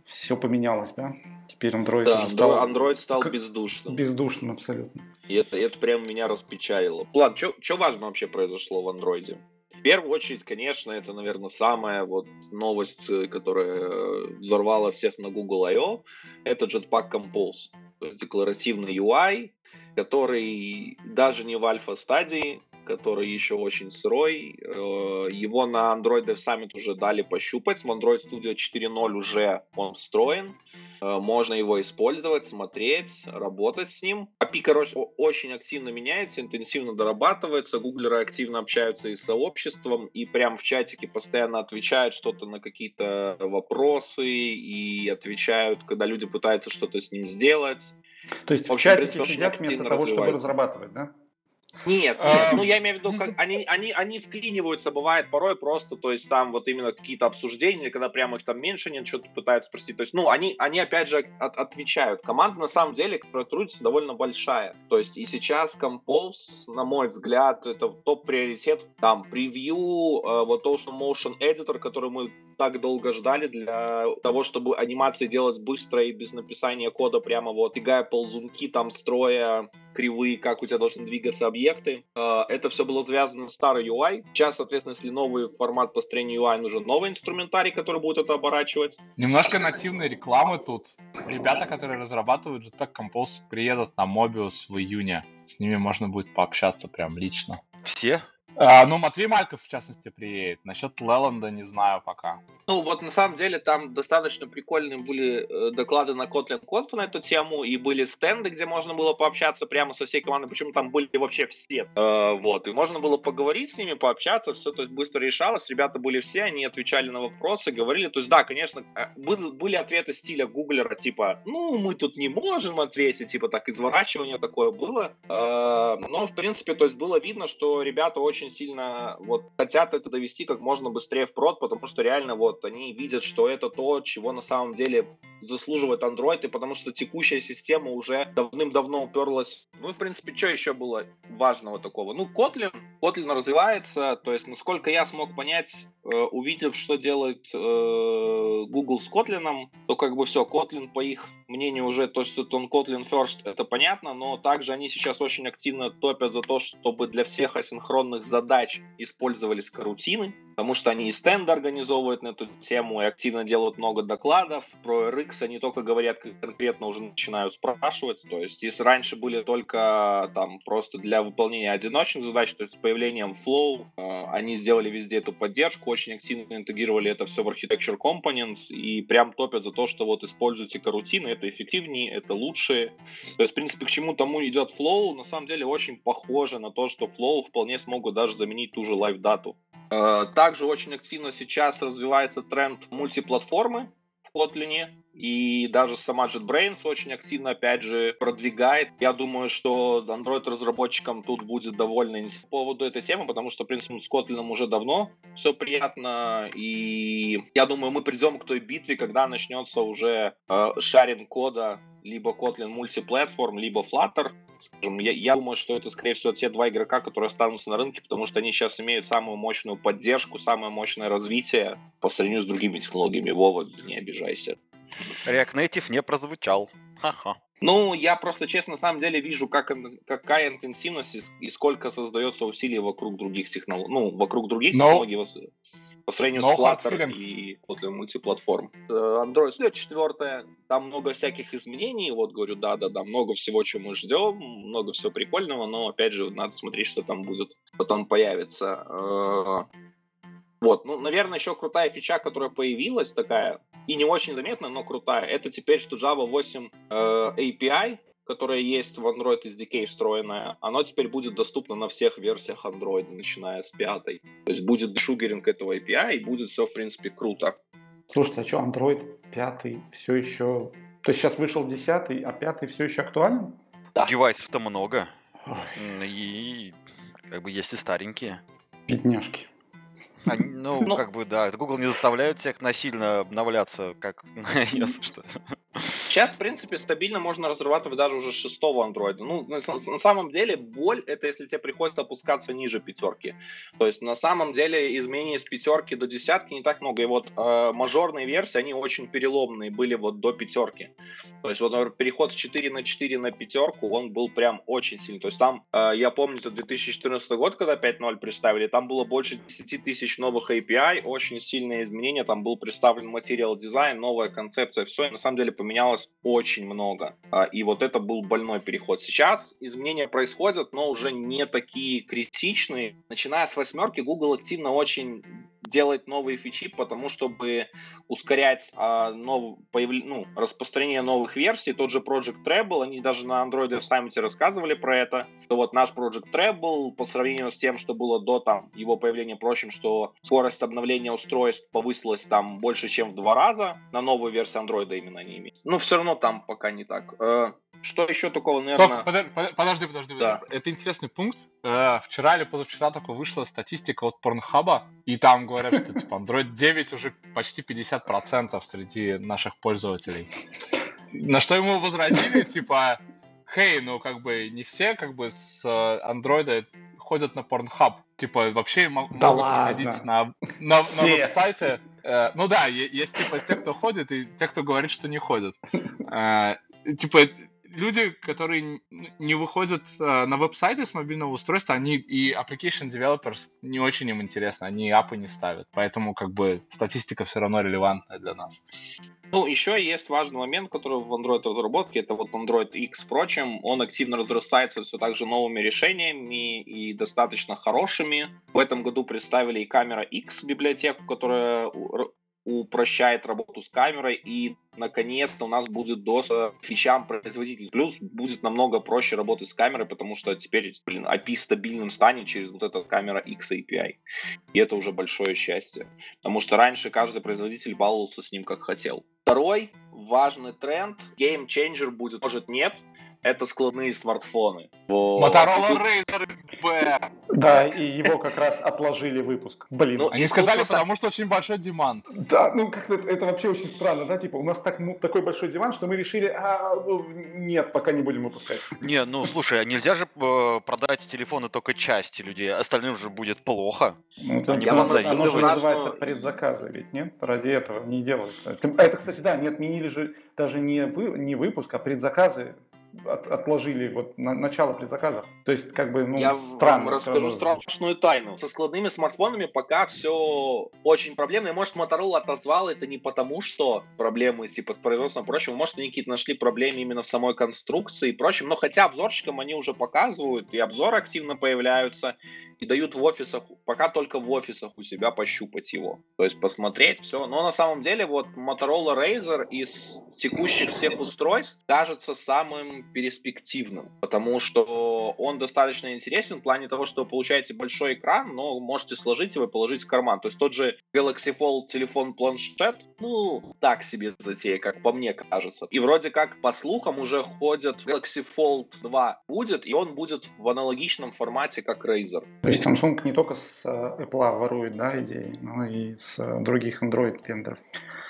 все поменялось, да? Теперь Android да, уже стал... Android стал как... бездушным. Бездушным абсолютно. И это, это прям меня распечалило. Ладно, что важно вообще произошло в Android? В первую очередь, конечно, это, наверное, самая вот новость, которая взорвала всех на Google I.O., это Jetpack Compose. То есть декларативный UI, который даже не в альфа-стадии, который еще очень сырой. Э, его на Android Dev Summit уже дали пощупать. В Android Studio 4.0 уже он встроен. Э, можно его использовать, смотреть, работать с ним. API, короче, очень активно меняется, интенсивно дорабатывается. Гуглеры активно общаются и с сообществом, и прям в чатике постоянно отвечают что-то на какие-то вопросы, и отвечают, когда люди пытаются что-то с ним сделать. То есть в, общем, в чатике сидят вместо того, чтобы разрабатывать, да? Нет, нет, ну я имею в виду, как они, они, они вклиниваются, бывает порой просто, то есть там вот именно какие-то обсуждения, когда прямо их там меньше нет, что-то пытаются спросить. То есть, ну, они, они опять же от, отвечают. Команда на самом деле, которая трудится, довольно большая. То есть и сейчас Compose, на мой взгляд, это топ-приоритет. Там превью, э, вот то, что Motion Editor, который мы так долго ждали для того, чтобы анимации делать быстро и без написания кода, прямо вот тягая ползунки, там строя кривые, как у тебя должны двигаться объекты. А, это все было связано с старой UI. Сейчас, соответственно, если новый формат построения UI, нужен новый инструментарий, который будет это оборачивать. Немножко нативной рекламы тут. Ребята, которые разрабатывают Jetpack Compose, приедут на Mobius в июне. С ними можно будет пообщаться прям лично. Все? А, ну, Матвей Мальков, в частности, приедет. Насчет Леланда не знаю пока. Ну, вот на самом деле там достаточно прикольные были э, доклады на Kotlin Conf на эту тему, и были стенды, где можно было пообщаться прямо со всей командой, причем там были вообще все. Э, вот, и можно было поговорить с ними, пообщаться, все то есть быстро решалось, ребята были все, они отвечали на вопросы, говорили, то есть да, конечно, э, были, были ответы стиля гуглера, типа, ну, мы тут не можем ответить, типа так, изворачивание такое было, э, но, в принципе, то есть было видно, что ребята очень очень сильно вот хотят это довести как можно быстрее в прод, потому что реально вот они видят, что это то, чего на самом деле заслуживает Android, и потому что текущая система уже давным-давно уперлась. Ну, в принципе, что еще было важного такого? Ну, Kotlin, Kotlin развивается, то есть, насколько я смог понять, э, увидев, что делает э, Google с Kotlin, то как бы все, Kotlin, по их мнению, уже, то есть, он Kotlin first, это понятно, но также они сейчас очень активно топят за то, чтобы для всех асинхронных задач использовались карутины, потому что они и стенды организовывают на эту тему, и активно делают много докладов. Про RX они только говорят, конкретно уже начинают спрашивать. То есть, если раньше были только там просто для выполнения одиночных задач, то есть с появлением Flow, э, они сделали везде эту поддержку, очень активно интегрировали это все в Architecture Components и прям топят за то, что вот используйте карутины, это эффективнее, это лучше. То есть, в принципе, к чему тому идет Flow, на самом деле очень похоже на то, что Flow вполне смогут даже заменить ту же Live дату. Э, также очень активно сейчас развивается тренд мультиплатформы в Kotlin, и даже сама JetBrains очень активно, опять же, продвигает. Я думаю, что Android-разработчикам тут будет довольно по поводу этой темы, потому что, в принципе, с Kotlin уже давно все приятно, и я думаю, мы придем к той битве, когда начнется уже э, шаринг кода либо Kotlin мультиплатформ, либо Flutter. Скажем, я, я думаю, что это, скорее всего, те два игрока, которые останутся на рынке, потому что они сейчас имеют самую мощную поддержку, самое мощное развитие по сравнению с другими технологиями. Вова, не обижайся. React Native не прозвучал. Ха-ха. Ну, я просто, честно, на самом деле вижу, как, какая интенсивность и, и сколько создается усилий вокруг других технологий. Ну, вокруг других no. технологий по сравнению no с Flutter и Kotlin мультиплатформ. Э, Android Studio 4, там много всяких изменений, вот говорю, да-да-да, много всего, чего мы ждем, много всего прикольного, но, опять же, надо смотреть, что там будет, потом появится. Э, вот, ну, наверное, еще крутая фича, которая появилась такая, и не очень заметная, но крутая, это теперь, что Java 8 э, API, которая есть в Android SDK встроенная, оно теперь будет доступно на всех версиях Android, начиная с пятой. То есть будет дешугеринг этого API, и будет все, в принципе, круто. Слушайте, а что, Android 5 все еще... То есть сейчас вышел 10, а 5 все еще актуален? Да. Девайсов-то много. Ой. И как бы есть и старенькие. Бедняжки. Они, ну, ну, как бы, да, Google не заставляют всех насильно обновляться, как на iOS, что Сейчас, в принципе, стабильно можно разрабатывать даже уже шестого андроида. Ну, на, на самом деле, боль это если тебе приходится опускаться ниже пятерки. То есть, на самом деле, изменения с пятерки до десятки не так много. И вот э, мажорные версии, они очень переломные были вот до пятерки. То есть, вот, например, переход с 4 на 4 на пятерку, он был прям очень сильный. То есть, там, э, я помню, это 2014 год, когда 5.0 представили, там было больше 10 тысяч новых API, очень сильные изменения, там был представлен материал дизайн, новая концепция, все, и на самом деле поменялось очень много. А, и вот это был больной переход. Сейчас изменения происходят, но уже не такие критичные. Начиная с восьмерки, Google активно очень делать новые фичи, потому чтобы ускорять а, нов, появ... ну, распространение новых версий. Тот же Project Treble, они даже на Android в саммите рассказывали про это, что вот наш Project Treble по сравнению с тем, что было до там его появления, прочим, что скорость обновления устройств повысилась там больше, чем в два раза на новую версию Android именно не имеет. Но все равно там пока не так. Э, что еще такого, наверное... Подожди, подожди, подожди. Да. Это интересный пункт. Э, вчера или позавчера только вышла статистика от Pornhub, и там говорят, что типа Android 9 уже почти 50% среди наших пользователей. На что ему возразили, типа, хей, ну как бы не все как бы с Android ходят на Pornhub. Типа вообще могут да ходить на, на, на веб-сайты. Э, ну да, есть типа те, кто ходит, и те, кто говорит, что не ходят. Э, типа люди, которые не выходят э, на веб-сайты с мобильного устройства, они и application developers не очень им интересно, они апы не ставят. Поэтому как бы статистика все равно релевантная для нас. Ну, еще есть важный момент, который в Android разработке, это вот Android X, впрочем, он активно разрастается все так же новыми решениями и достаточно хорошими. В этом году представили и камера X библиотеку, которая упрощает работу с камерой, и наконец-то у нас будет доступ к фичам производителей. Плюс будет намного проще работать с камерой, потому что теперь, блин, API стабильным станет через вот эту камера X API. И это уже большое счастье. Потому что раньше каждый производитель баловался с ним как хотел. Второй важный тренд, Game Changer будет, может нет, это складные смартфоны. Motorola Razr B. Да, и его как раз отложили выпуск. Блин. Ну, Они сказали, потому что очень большой демант. Да, ну как-то это вообще очень странно, да, типа у нас так, ну, такой большой диван, что мы решили, а, ну, нет, пока не будем выпускать. Не, ну слушай, а нельзя же э, продать телефоны только части людей, остальным же будет плохо. Ну, это, я вам, оно же называется предзаказы, ведь нет? Ради этого не делается. Это, кстати, да, не отменили же даже не, вы, не выпуск, а предзаказы от, отложили вот на, начало предзаказа. То есть, как бы, ну, Я странно. вам расскажу страшную тайну. Со складными смартфонами пока все очень проблемно. И может, Motorola отозвал это не потому, что проблемы типа с производством и прочим. Может, они какие-то нашли проблемы именно в самой конструкции и прочим. Но хотя обзорщикам они уже показывают, и обзоры активно появляются, и дают в офисах, пока только в офисах у себя пощупать его. То есть посмотреть все. Но на самом деле вот Motorola Razer из текущих всех устройств кажется самым перспективным, потому что он достаточно интересен в плане того, что вы получаете большой экран, но можете сложить его и положить в карман. То есть тот же Galaxy Fold телефон-планшет, ну, так себе затея, как по мне кажется. И вроде как, по слухам, уже ходят Galaxy Fold 2 будет, и он будет в аналогичном формате, как Razer. То есть Samsung не только с э, Apple ворует да, идеи, но и с других Android-вендоров.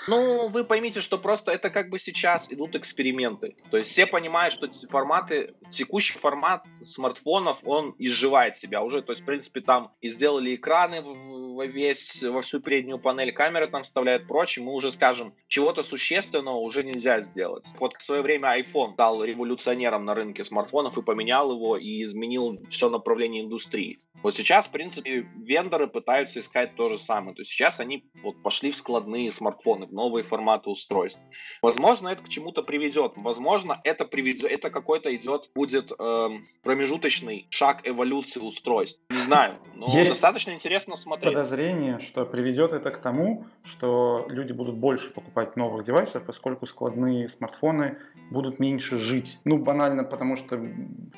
Ну, вы поймите, что просто это как бы сейчас идут эксперименты. То есть все понимают, что форматы, текущий формат смартфонов, он изживает себя уже. То есть, в принципе, там и сделали экраны во весь, во всю переднюю панель, камеры там вставляют прочее. Мы уже скажем, чего-то существенного уже нельзя сделать. Вот в свое время iPhone стал революционером на рынке смартфонов и поменял его, и изменил все направление индустрии. Вот сейчас, в принципе, вендоры пытаются искать то же самое. То есть сейчас они вот пошли в складные смартфоны, новые форматы устройств. Возможно, это к чему-то приведет. Возможно, это приведет, это какой-то идет, будет э, промежуточный шаг эволюции устройств. Не знаю, но Есть достаточно интересно смотреть. подозрение, что приведет это к тому, что люди будут больше покупать новых девайсов, поскольку складные смартфоны будут меньше жить. Ну, банально, потому что,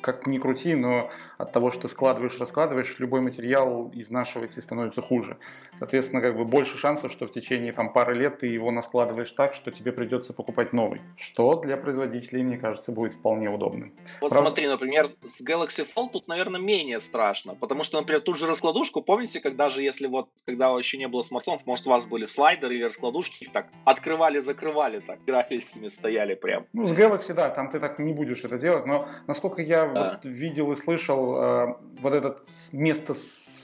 как ни крути, но от того, что складываешь, раскладываешь, любой материал изнашивается и становится хуже. Соответственно, как бы больше шансов, что в течение там, пары лет ты его наскладываешь так, что тебе придется покупать новый. Что для производителей, мне кажется, будет вполне удобным. Вот Правда? смотри, например, с Galaxy Fold тут, наверное, менее страшно, потому что, например, тут же раскладушку, помните, когда же, если вот, когда еще не было смартфонов, может, у вас были слайдеры или раскладушки, так открывали, закрывали, так, ними, стояли прям. Ну, с Galaxy, да, там ты так не будешь это делать, но насколько я да. вот видел и слышал, э, вот это место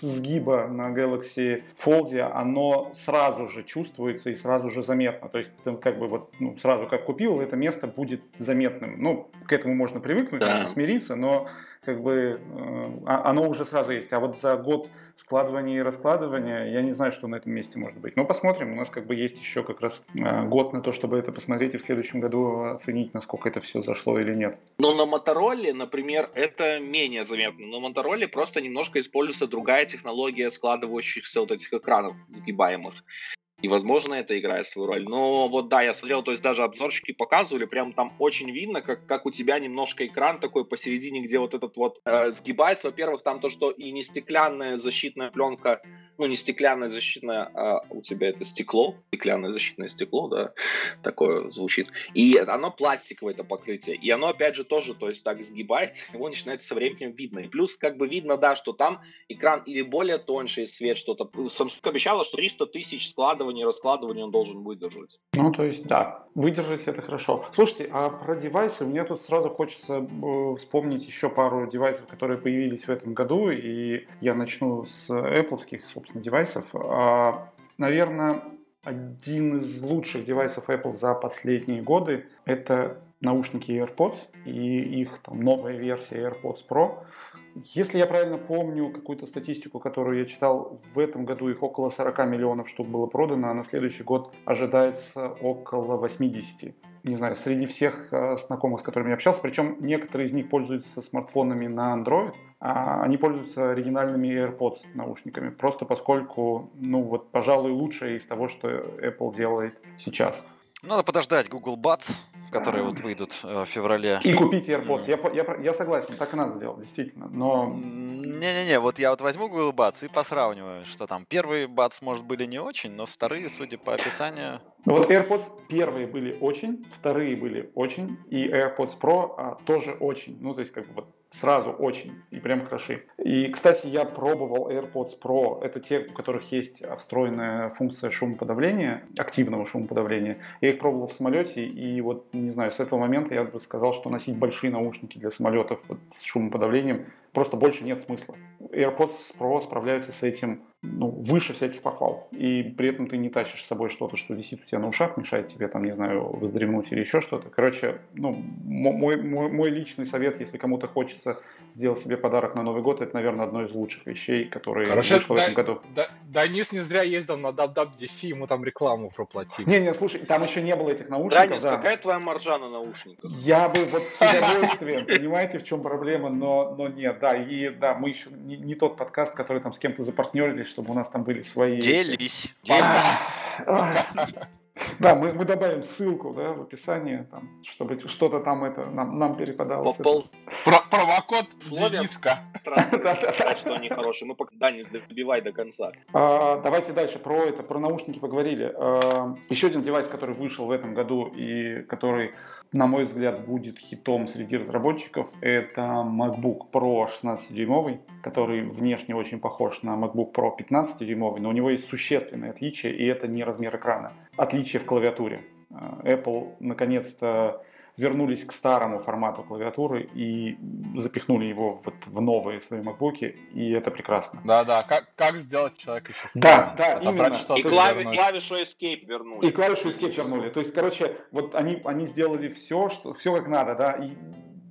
сгиба на Galaxy Fold, оно сразу же чувствуется и сразу же заметно. То есть ты как бы вот ну, сразу как купил, это место будет заметным. Ну, к этому можно привыкнуть, да. смириться, но как бы э, а, оно уже сразу есть. А вот за год складывания и раскладывания я не знаю, что на этом месте может быть. Но посмотрим. У нас как бы есть еще как раз э, год на то, чтобы это посмотреть и в следующем году оценить, насколько это все зашло или нет. Но на Мотороле, например, это менее заметно. На Мотороле просто немножко используется другая технология складывающихся вот этих экранов сгибаемых. И, возможно, это играет свою роль. Но вот да, я смотрел, то есть даже обзорщики показывали, прям там очень видно, как, как у тебя немножко экран такой посередине, где вот этот вот э, сгибается. Во-первых, там то, что и не стеклянная защитная пленка, ну не стеклянная защитная, а у тебя это стекло, стеклянное защитное стекло, да, такое звучит. И оно пластиковое это покрытие. И оно опять же тоже, то есть так сгибается, его начинает со временем видно. И плюс как бы видно, да, что там экран или более тоньше свет что-то. Samsung обещала, что 300 тысяч складываний складывания и раскладывания он должен выдержать. Ну, то есть, да, выдержать это хорошо. Слушайте, а про девайсы, мне тут сразу хочется э, вспомнить еще пару девайсов, которые появились в этом году, и я начну с Apple, собственно, девайсов. А, наверное, один из лучших девайсов Apple за последние годы – это наушники AirPods и их там новая версия AirPods Pro. Если я правильно помню какую-то статистику, которую я читал, в этом году их около 40 миллионов штук было продано, а на следующий год ожидается около 80. Не знаю, среди всех э, знакомых, с которыми я общался, причем некоторые из них пользуются смартфонами на Android, а они пользуются оригинальными AirPods наушниками, просто поскольку, ну вот, пожалуй, лучшее из того, что Apple делает сейчас. Надо подождать Google Buds, которые вот выйдут э, в феврале. И купить AirPods. Я, я, я согласен, так и надо сделать, действительно. Но Не-не-не, вот я вот возьму Google Buds и посравниваю, что там первые Buds, может, были не очень, но вторые, судя по описанию... Вот AirPods первые были очень, вторые были очень, и AirPods Pro а, тоже очень. Ну, то есть, как бы вот сразу очень и прям хороши. И, кстати, я пробовал AirPods Pro. Это те, у которых есть встроенная функция шумоподавления, активного шумоподавления. Я их пробовал в самолете, и вот, не знаю, с этого момента я бы сказал, что носить большие наушники для самолетов вот, с шумоподавлением просто больше нет смысла. AirPods Pro справляются с этим ну, выше всяких похвал. И при этом ты не тащишь с собой что-то, что висит у тебя на ушах, мешает тебе, там, не знаю, выздремнуть или еще что-то. Короче, ну, мой, мой, мой личный совет, если кому-то хочется сделать себе подарок на Новый год, это, наверное, одно из лучших вещей, которые Короче, вышло в этом году. Да, Данис не зря ездил на WWDC, ему там рекламу проплатили. Не-не, слушай, там еще не было этих наушников. Данис, да. какая твоя маржа на наушниках? Я бы вот с удовольствием, понимаете, в чем проблема, но, но нет, да, и да, мы еще не, не тот подкаст, который там с кем-то запартнерились, чтобы у нас там были свои... Делись. Делись. Да, мы, мы добавим ссылку да, в описании, там, чтобы что-то там это нам, нам перепадалось. Пол... Про промокод Дениска. Что нехороший. Ну, да, не добивай до конца. А, давайте дальше про это, про наушники поговорили. А, еще один девайс, который вышел в этом году и который на мой взгляд, будет хитом среди разработчиков, это MacBook Pro 16-дюймовый, который внешне очень похож на MacBook Pro 15-дюймовый, но у него есть существенные отличия, и это не размер экрана. Отличие в клавиатуре. Apple наконец-то вернулись к старому формату клавиатуры и запихнули его вот в новые свои макбуки, и это прекрасно. Да-да, как, как сделать человека счастливым? Да, да, это именно. И клави, клавишу Escape вернули. И клавишу Escape вернули. То есть, короче, вот они, они сделали все, что, все как надо, да, и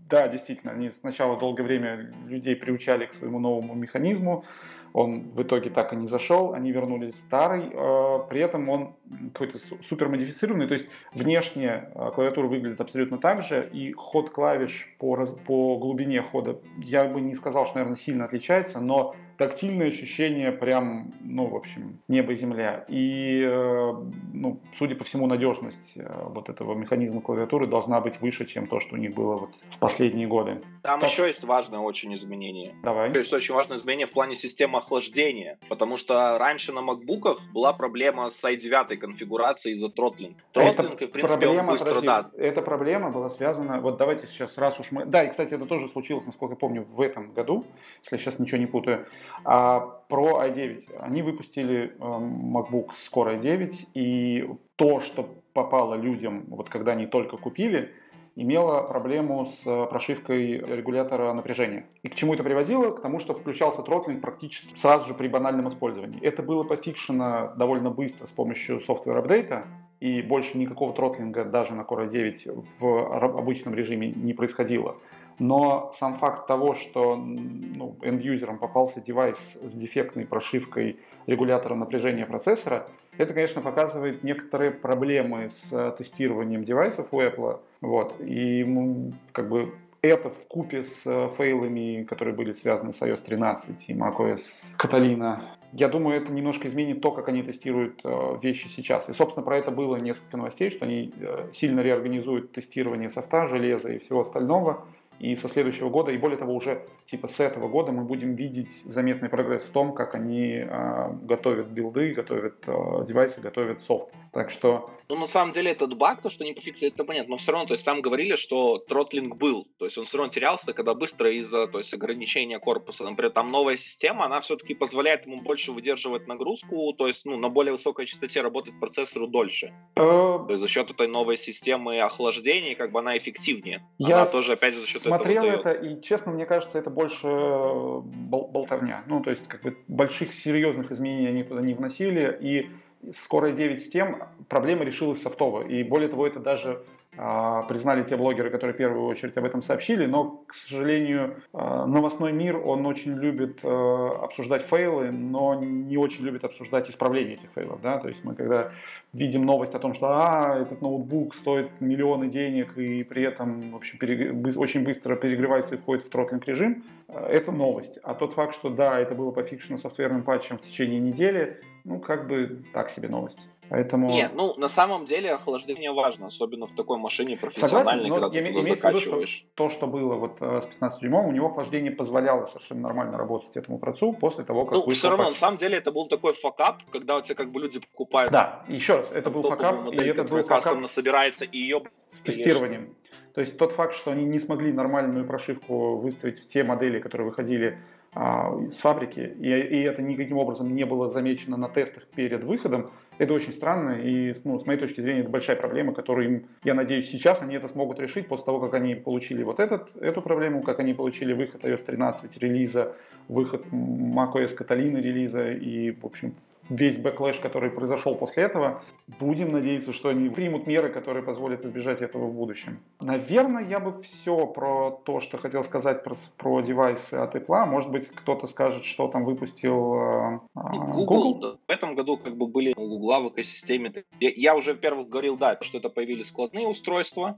да, действительно, они сначала долгое время людей приучали к своему новому механизму, он в итоге так и не зашел, они вернулись старый, э, при этом он какой-то супер модифицированный, то есть внешне э, клавиатура выглядит абсолютно так же, и ход клавиш по, по глубине хода, я бы не сказал, что, наверное, сильно отличается, но тактильные ощущения прям, ну, в общем, небо и земля. И, э, ну, судя по всему, надежность э, вот этого механизма клавиатуры должна быть выше, чем то, что у них было вот в последние годы. Там так. еще есть важное очень изменение. Давай. То есть очень важное изменение в плане системы охлаждения, потому что раньше на макбуках была проблема с i9 конфигурацией из-за тротлинг. Тротлинг, и, в принципе, проблема, он быстро, подожди, да. Эта проблема была связана, вот давайте сейчас, раз уж мы... Да, и, кстати, это тоже случилось, насколько я помню, в этом году, если я сейчас ничего не путаю. А про i9. Они выпустили э, MacBook с Core i9, и то, что попало людям, вот когда они только купили, имело проблему с прошивкой регулятора напряжения. И к чему это приводило? К тому, что включался тротлинг практически сразу же при банальном использовании. Это было пофикшено довольно быстро с помощью софтвера апдейта, и больше никакого тротлинга даже на Core i9 в обычном режиме не происходило. Но сам факт того, что ну, end-юзерам попался девайс с дефектной прошивкой регулятора напряжения процессора, это, конечно, показывает некоторые проблемы с тестированием девайсов у Apple. Вот. И ну, как бы это в купе с фейлами, которые были связаны с iOS 13 и macOS Catalina, я думаю, это немножко изменит то, как они тестируют э, вещи сейчас. И, собственно, про это было несколько новостей, что они э, сильно реорганизуют тестирование софта, железа и всего остального и со следующего года, и более того, уже типа с этого года мы будем видеть заметный прогресс в том, как они э, готовят билды, готовят э, девайсы, готовят софт. Так что... Ну, на самом деле, этот баг, то, что не пофиксили, это понятно, но все равно, то есть там говорили, что тротлинг был, то есть он все равно терялся, когда быстро из-за то есть, ограничения корпуса. Например, там новая система, она все-таки позволяет ему больше выдерживать нагрузку, то есть, ну, на более высокой частоте работать процессору дольше. Э, то есть за счет этой новой системы охлаждения, как бы она эффективнее. Я она тоже, опять же, за счет смотрел это, и, честно, мне кажется, это больше э, бол- болтовня. Ну, то есть, как бы, больших серьезных изменений они туда не вносили, и скоро 9 с тем проблема решилась софтово. И более того, это даже признали те блогеры, которые в первую очередь об этом сообщили, но, к сожалению, а, новостной мир, он очень любит а, обсуждать фейлы, но не очень любит обсуждать исправление этих фейлов, да, то есть мы когда видим новость о том, что, а, этот ноутбук стоит миллионы денег и при этом, в общем, очень быстро перегревается и входит в throttling режим, это новость. А тот факт, что да, это было пофикшено софтверным патчем в течение недели, ну, как бы так себе новость. Поэтому... Не, ну на самом деле охлаждение важно, особенно в такой машине профессиональной, Согласен, когда ты туда закачиваешь. Виду, что то, что было вот э, с 15 дюймом, у него охлаждение позволяло совершенно нормально работать этому процессу после того, как Ну, все равно, патч. на самом деле, это был такой факап, когда у тебя как бы люди покупают... Да, еще раз, это был факап, и это был факап собирается и ее... С тестированием. То есть тот факт, что они не смогли нормальную прошивку выставить в те модели, которые выходили а, с фабрики, и, и это никаким образом не было замечено на тестах перед выходом, это очень странно, и ну, с моей точки зрения это большая проблема, которую им, я надеюсь, сейчас они это смогут решить после того, как они получили вот этот, эту проблему, как они получили выход iOS 13 релиза, выход macOS Catalina релиза и, в общем, весь backlash, который произошел после этого. Будем надеяться, что они примут меры, которые позволят избежать этого в будущем. Наверное, я бы все про то, что хотел сказать про, про девайсы от Apple. Может быть, кто-то скажет, что там выпустил э, Google. Google. В этом году как бы были у Google в экосистеме. Я, я уже, во-первых, говорил, да, что это появились складные устройства.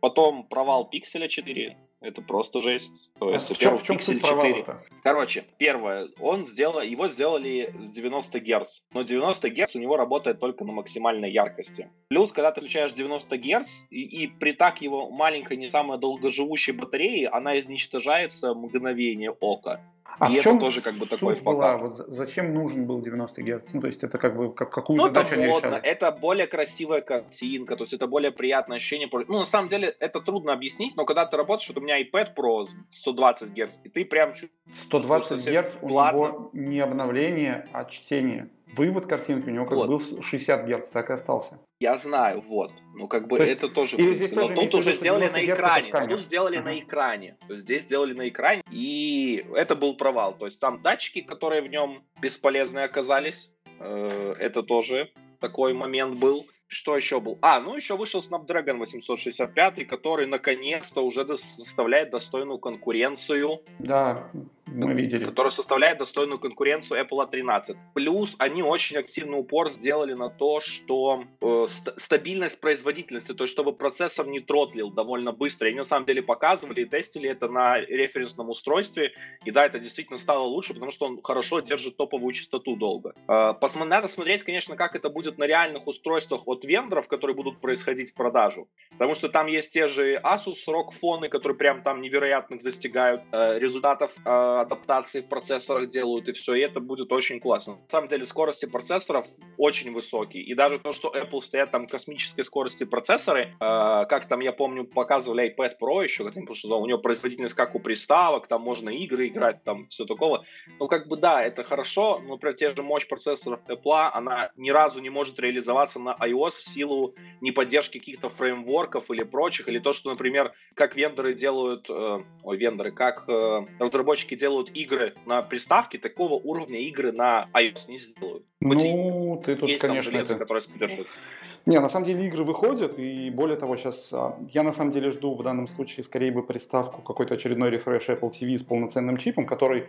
Потом провал Pixel 4, это просто жесть. То есть, а в чем, в чем Pixel 4. Короче, первое, он сделал, его сделали с 90 Гц, но 90 Гц у него работает только на максимальной яркости. Плюс, когда ты включаешь 90 Гц, и, и при так его маленькой, не самой долгоживущей батареи, она изничтожается мгновение ока. А и в чем это тоже как бы такой была? Вот зачем нужен был 90 Гц? Ну, то есть это как бы как, какую ну, задачу это они модно, решали? Это более красивая картинка, то есть это более приятное ощущение. Ну, на самом деле, это трудно объяснить, но когда ты работаешь, вот у меня iPad Pro 120 Гц, и ты прям чуть 120 Гц у него не обновление, а чтение. Вывод картинки у него как вот. был 60 Гц, так и остался. Я знаю, вот. Ну, как бы то это тоже, в принципе, но тут уже сделали на экране. Но тут сделали uh-huh. на экране. То есть здесь сделали на экране, и это был провал. То есть там датчики, которые в нем бесполезные оказались, э, это тоже такой момент был. Что еще был? А, ну еще вышел Snapdragon 865, который наконец-то уже составляет достойную конкуренцию. Да, мы видели. Который составляет достойную конкуренцию Apple A13. Плюс они очень активный упор сделали на то, что э, ст- стабильность производительности, то есть чтобы процессор не тротлил довольно быстро. Они на самом деле показывали и тестили это на референсном устройстве. И да, это действительно стало лучше, потому что он хорошо держит топовую частоту долго. Э, посмотри, надо смотреть, конечно, как это будет на реальных устройствах от вендоров, которые будут происходить в продажу. Потому что там есть те же Asus ROG фоны, которые прям там невероятных достигают э, результатов э, адаптации в процессорах делают, и все, и это будет очень классно. На самом деле скорости процессоров очень высокие, и даже то, что Apple стоят там космической скорости процессоры, э, как там, я помню, показывали iPad Pro еще, потому что у него производительность как у приставок, там можно игры играть, там все такого. Ну, как бы да, это хорошо, но, например, те же мощь процессоров Apple, она ни разу не может реализоваться на iOS в силу неподдержки каких-то фреймворков или прочих, или то, что, например, как вендоры делают, э, ой, вендоры, как э, разработчики делают игры на приставке, такого уровня игры на iOS не сделают. Ну, ты тут, есть конечно, там железо, это... которое поддерживается. Не, на самом деле игры выходят, и более того, сейчас а, я на самом деле жду в данном случае скорее бы приставку какой-то очередной рефреш Apple TV с полноценным чипом, который,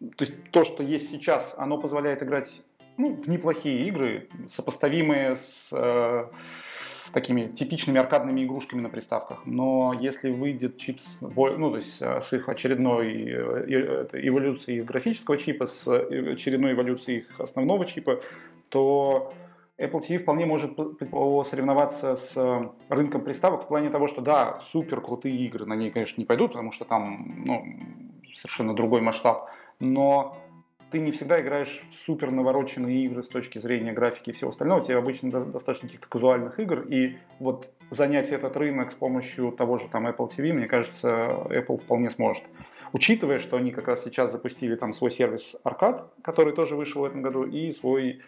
то есть то, что есть сейчас, оно позволяет играть ну, в неплохие игры, сопоставимые с э, такими типичными аркадными игрушками на приставках. Но если выйдет чип с, ну, то есть э, с их очередной э, эволюцией графического чипа, с э, очередной эволюцией их основного чипа, то Apple TV вполне может соревноваться с рынком приставок в плане того, что да, супер крутые игры на ней, конечно, не пойдут, потому что там ну, совершенно другой масштаб, но ты не всегда играешь супер навороченные игры с точки зрения графики и всего остального. Тебе обычно достаточно каких-то казуальных игр. И вот занять этот рынок с помощью того же там Apple TV, мне кажется, Apple вполне сможет. Учитывая, что они как раз сейчас запустили там свой сервис Arcade, который тоже вышел в этом году, и свой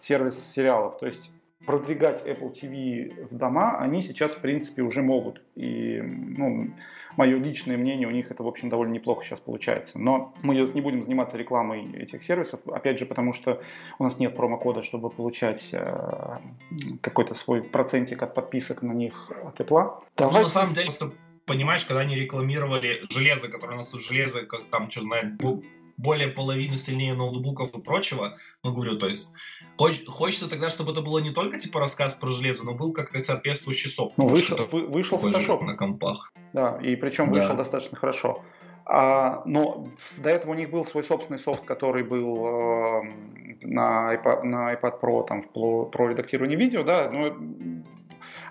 сервис сериалов. То есть продвигать Apple TV в дома они сейчас, в принципе, уже могут. И, ну, мое личное мнение, у них это, в общем, довольно неплохо сейчас получается. Но мы не будем заниматься рекламой этих сервисов, опять же, потому что у нас нет промокода, чтобы получать э, какой-то свой процентик от подписок на них от Apple. Давай... Ну, на самом деле, понимаешь, когда они рекламировали железо, которое у нас тут железо, как там, что знает, более половины сильнее ноутбуков и прочего. Ну, говорю, то есть хоч, хочется тогда, чтобы это было не только типа рассказ про железо, но был как-то соответствующий софт. Ну, вышел, вы, вышел Photoshop. На компах. Да, и причем да. вышел достаточно хорошо. А, но до этого у них был свой собственный софт, который был э, на, iPad, на iPad Pro, там, в, про редактирование видео, да, но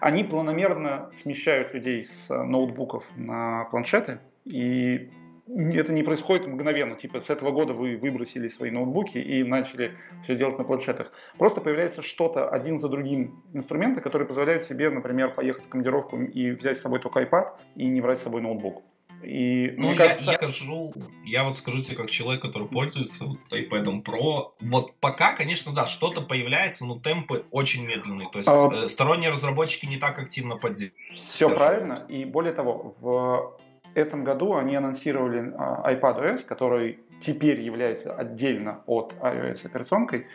они планомерно смещают людей с ноутбуков на планшеты, и это не происходит мгновенно. Типа с этого года вы выбросили свои ноутбуки и начали все делать на планшетах. Просто появляется что-то один за другим инструменты, которые позволяют себе, например, поехать в командировку и взять с собой только iPad и не брать с собой ноутбук. И, ну, я, кажется... я скажу, я вот скажу тебе как человек, который пользуется вот iPad Pro, вот пока, конечно, да, что-то появляется, но темпы очень медленные. То есть а... Э, сторонние разработчики не так активно поддерживают. Все правильно. И более того, в этом году они анонсировали а, iPadOS, который теперь является отдельно от iOS операционкой.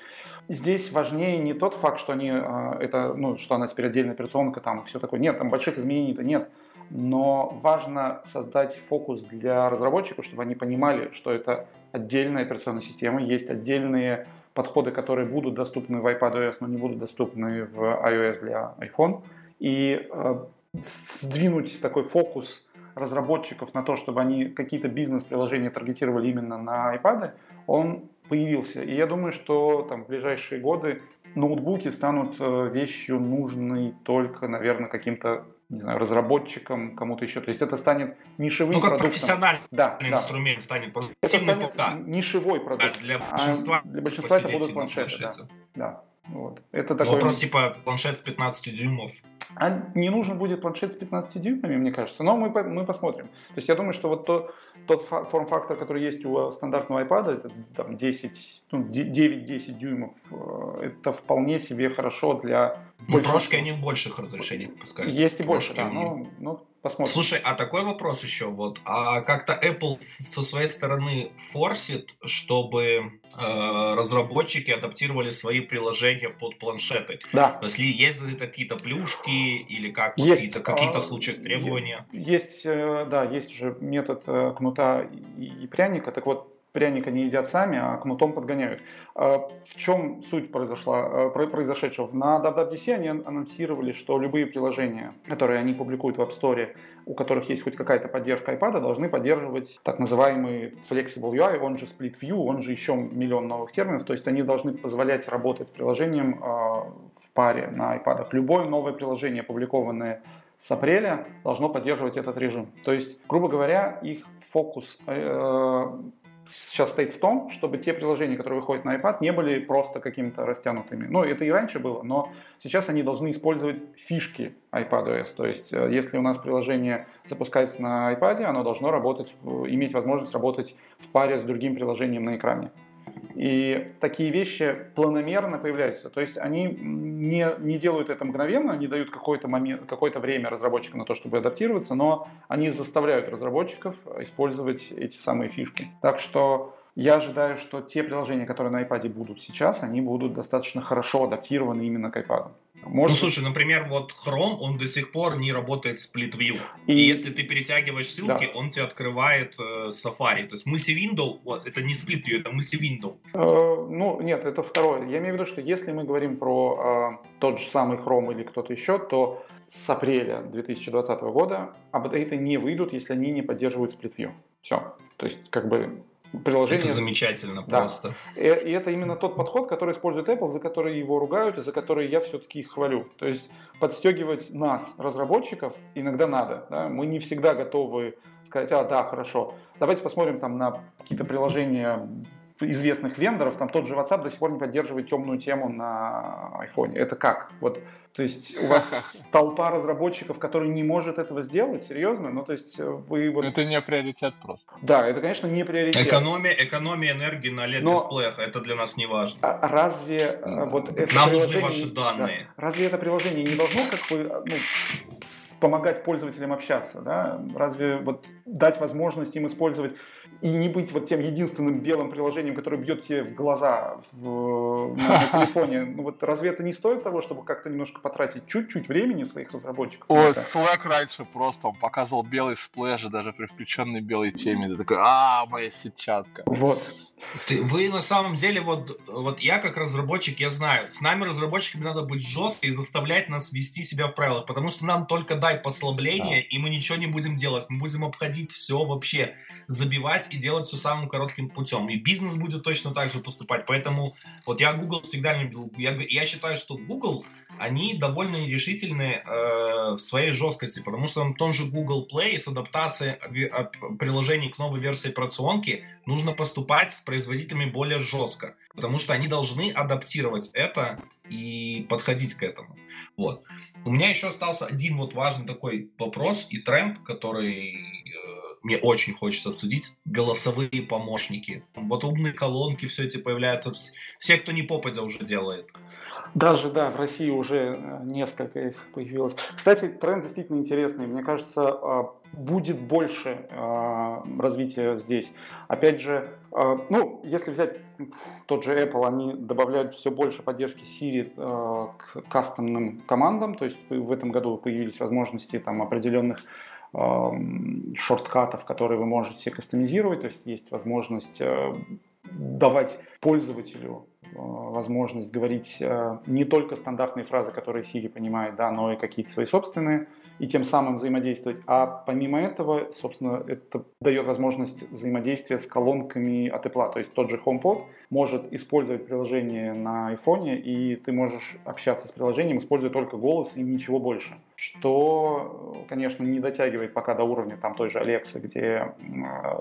Здесь важнее не тот факт, что они а, это, ну, что она теперь отдельная операционка там все такое. Нет, там больших изменений-то нет. Но важно создать фокус для разработчиков, чтобы они понимали, что это отдельная операционная система, есть отдельные подходы, которые будут доступны в iPadOS, но не будут доступны в iOS для iPhone. И э, сдвинуть такой фокус разработчиков на то, чтобы они какие-то бизнес-приложения таргетировали именно на iPad, он появился. И я думаю, что там, в ближайшие годы ноутбуки станут э, вещью нужной только, наверное, каким-то не знаю, разработчикам, кому-то еще. То есть это станет нишевым ну, как продуктом. профессиональный да, инструмент да. станет Это станет пока. нишевой продукт. А для большинства, а для большинства это будут планшеты. Да. да. Вот. Это такой... Вопрос типа планшет с 15 дюймов. А не нужен будет планшет с 15 дюймами, мне кажется. Но мы, мы посмотрим. То есть я думаю, что вот то, тот форм-фактор, который есть у стандартного iPad, это там 10, ну, 9-10 дюймов, э, это вполне себе хорошо для... Ну, прошки они в больших разрешениях пускают. Есть и больше, да. Ну, ну, Посмотрим. Слушай, а такой вопрос еще вот, а как-то Apple со своей стороны форсит, чтобы э, разработчики адаптировали свои приложения под планшеты? Да. Если есть какие-то плюшки или как есть, какие-то каких-то а, случаях требования? Есть, э, да, есть же метод э, кнута и пряника. Так вот, пряник они едят сами, а кнутом подгоняют. А в чем суть произошла, э, произошедшего? На WWDC они анонсировали, что любые приложения, которые они публикуют в App Store, у которых есть хоть какая-то поддержка iPad, должны поддерживать так называемый Flexible UI, он же Split View, он же еще миллион новых терминов. То есть они должны позволять работать приложением э, в паре на iPad. Любое новое приложение, опубликованное с апреля должно поддерживать этот режим. То есть, грубо говоря, их фокус э, сейчас стоит в том, чтобы те приложения, которые выходят на iPad, не были просто какими-то растянутыми. Ну, это и раньше было, но сейчас они должны использовать фишки iPadOS. То есть, э, если у нас приложение запускается на iPad, оно должно работать, иметь возможность работать в паре с другим приложением на экране. И такие вещи планомерно появляются. То есть они не, не делают это мгновенно, они дают какое-то, момент, какое-то время разработчикам на то, чтобы адаптироваться, но они заставляют разработчиков использовать эти самые фишки. Так что я ожидаю, что те приложения, которые на iPad будут сейчас, они будут достаточно хорошо адаптированы именно к iPad. Может... Ну, слушай, например, вот Chrome, он до сих пор не работает с Split View. И, и если ты перетягиваешь ссылки, да. он тебе открывает э, Safari. То есть мультивиндоу, вот, это не Split View, это мультивиндоу. Э, ну, нет, это второе. Я имею в виду, что если мы говорим про э, тот же самый Chrome или кто-то еще, то с апреля 2020 года апдейты не выйдут, если они не поддерживают Split View. Все. То есть, как бы приложение. Это замечательно да. просто. И, и это именно тот подход, который использует Apple, за который его ругают и за который я все-таки их хвалю. То есть подстегивать нас, разработчиков, иногда надо. Да? Мы не всегда готовы сказать, а, да, хорошо, давайте посмотрим там на какие-то приложения известных вендоров, там тот же WhatsApp до сих пор не поддерживает темную тему на iPhone. Это как? Вот, то есть у вас толпа разработчиков, которые не может этого сделать, серьезно? Ну, то есть вы вот... Это не приоритет просто. Да, это, конечно, не приоритет. Экономия, экономия энергии на LED-дисплеях, Но... это для нас не важно. А разве а, вот это Нам нужны ваши данные. Да, разве это приложение не должно как бы ну, помогать пользователям общаться, да? Разве вот дать возможность им использовать и не быть вот тем единственным белым приложением, которое бьет тебе в глаза в, на, на телефоне. Ну вот разве это не стоит того, чтобы как-то немножко потратить чуть-чуть времени своих разработчиков? О, Slack раньше просто он показывал белый сплэш даже при включенной белой теме. Ты такой, а, моя сетчатка. Вот. Ты, вы на самом деле, вот, вот я как разработчик, я знаю, с нами разработчиками надо быть жестко и заставлять нас вести себя в правилах, потому что нам только дай послабление, да. и мы ничего не будем делать. Мы будем обходить все вообще, забивать и делать все самым коротким путем. И бизнес будет точно так же поступать. Поэтому вот я Google всегда любил. Я, я считаю, что Google, они довольно нерешительны э, в своей жесткости, потому что на том же Google Play с адаптацией приложений к новой версии операционки нужно поступать с производителями более жестко, потому что они должны адаптировать это и подходить к этому. Вот. У меня еще остался один вот важный такой вопрос и тренд, который э, мне очень хочется обсудить. Голосовые помощники. Вот умные колонки, все эти появляются. Все, кто не попадя, уже делает. Даже, да, в России уже э, несколько их появилось. Кстати, тренд действительно интересный. Мне кажется, а, будет больше а, развития здесь. Опять же, а, ну, если взять тот же Apple, они добавляют все больше поддержки Siri к кастомным командам. То есть в этом году появились возможности там определенных шорткатов, которые вы можете кастомизировать. То есть есть возможность э, давать пользователю э, возможность говорить э, не только стандартные фразы, которые Siri понимает, да, но и какие-то свои собственные и тем самым взаимодействовать. А помимо этого, собственно, это дает возможность взаимодействия с колонками от Apple. То есть тот же HomePod может использовать приложение на iPhone, и ты можешь общаться с приложением, используя только голос и ничего больше. Что, конечно, не дотягивает пока до уровня там той же Alexa, где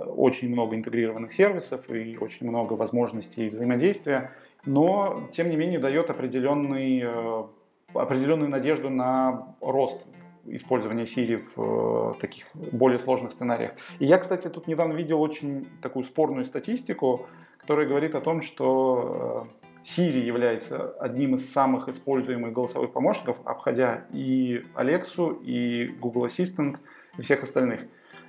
очень много интегрированных сервисов и очень много возможностей взаимодействия, но, тем не менее, дает определенный э, определенную надежду на рост использования Siri в э, таких более сложных сценариях. И я, кстати, тут недавно видел очень такую спорную статистику, которая говорит о том, что э, Siri является одним из самых используемых голосовых помощников, обходя и Alexa, и Google Assistant, и всех остальных.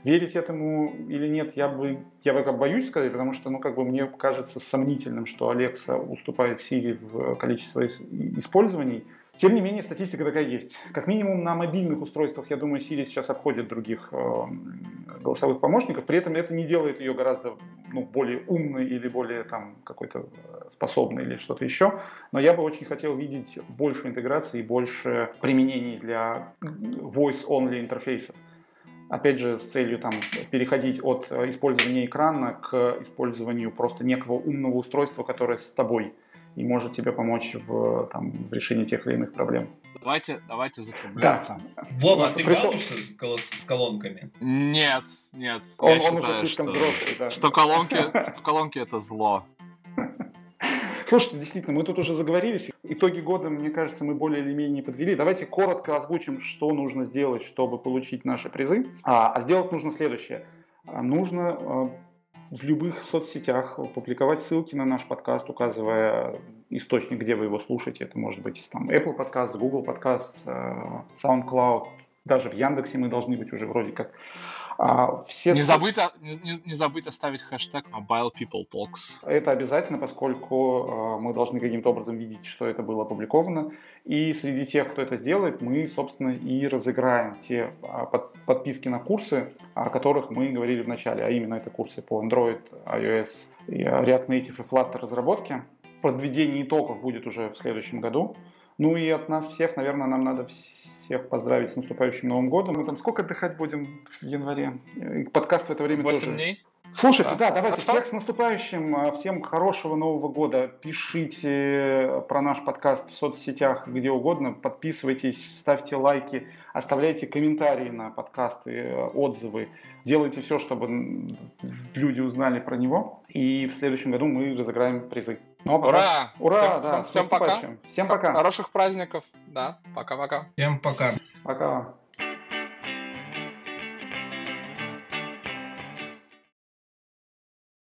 Верить этому или нет, я бы, я как боюсь сказать, потому что, ну, как бы мне кажется сомнительным, что Alexa уступает Siri в количестве использований. Тем не менее, статистика такая есть. Как минимум на мобильных устройствах, я думаю, Siri сейчас обходит других э, голосовых помощников. При этом это не делает ее гораздо ну, более умной или более там какой-то э, способной или что-то еще. Но я бы очень хотел видеть больше интеграции и больше применений для voice-only интерфейсов. Опять же, с целью там, переходить от э, использования экрана к использованию просто некого умного устройства, которое с тобой и может тебе помочь в, там, в решении тех или иных проблем. Давайте, давайте закругляться. Да. Вова, ты пришел... с, с колонками? Нет, нет. Он, он считаю, уже слишком что, взрослый, да. Что колонки, что колонки это зло. Слушайте, действительно, мы тут уже заговорились. Итоги года, мне кажется, мы более или менее подвели. Давайте коротко озвучим, что нужно сделать, чтобы получить наши призы. А, а сделать нужно следующее. Нужно а, в любых соцсетях публиковать ссылки на наш подкаст, указывая источник, где вы его слушаете. Это может быть там Apple подкаст, Google подкаст, э, SoundCloud. Даже в Яндексе мы должны быть уже вроде как. А, все не, забыть, не, не забыть оставить хэштег Mobile People Talks. Это обязательно, поскольку э, мы должны каким-то образом видеть, что это было опубликовано. И среди тех, кто это сделает, мы, собственно, и разыграем те а, под, подписки на курсы, о которых мы говорили в начале, а именно это курсы по Android, iOS, React Native и Flutter разработке. Подведение итогов будет уже в следующем году. Ну и от нас всех, наверное, нам надо всех поздравить с наступающим Новым годом. Мы там сколько отдыхать будем в январе? И подкаст в это время 8 тоже. дней? Слушайте, да, да давайте всех с наступающим, а, всем хорошего Нового года. Пишите про наш подкаст в соцсетях, где угодно, подписывайтесь, ставьте лайки, оставляйте комментарии на подкасты, отзывы. Делайте все, чтобы люди узнали про него. И в следующем году мы разыграем призы. Ну, ура! Ура! Всем, да, всем, всем пока. Всем пока. Хороших праздников. Да, пока-пока. Всем пока. Пока.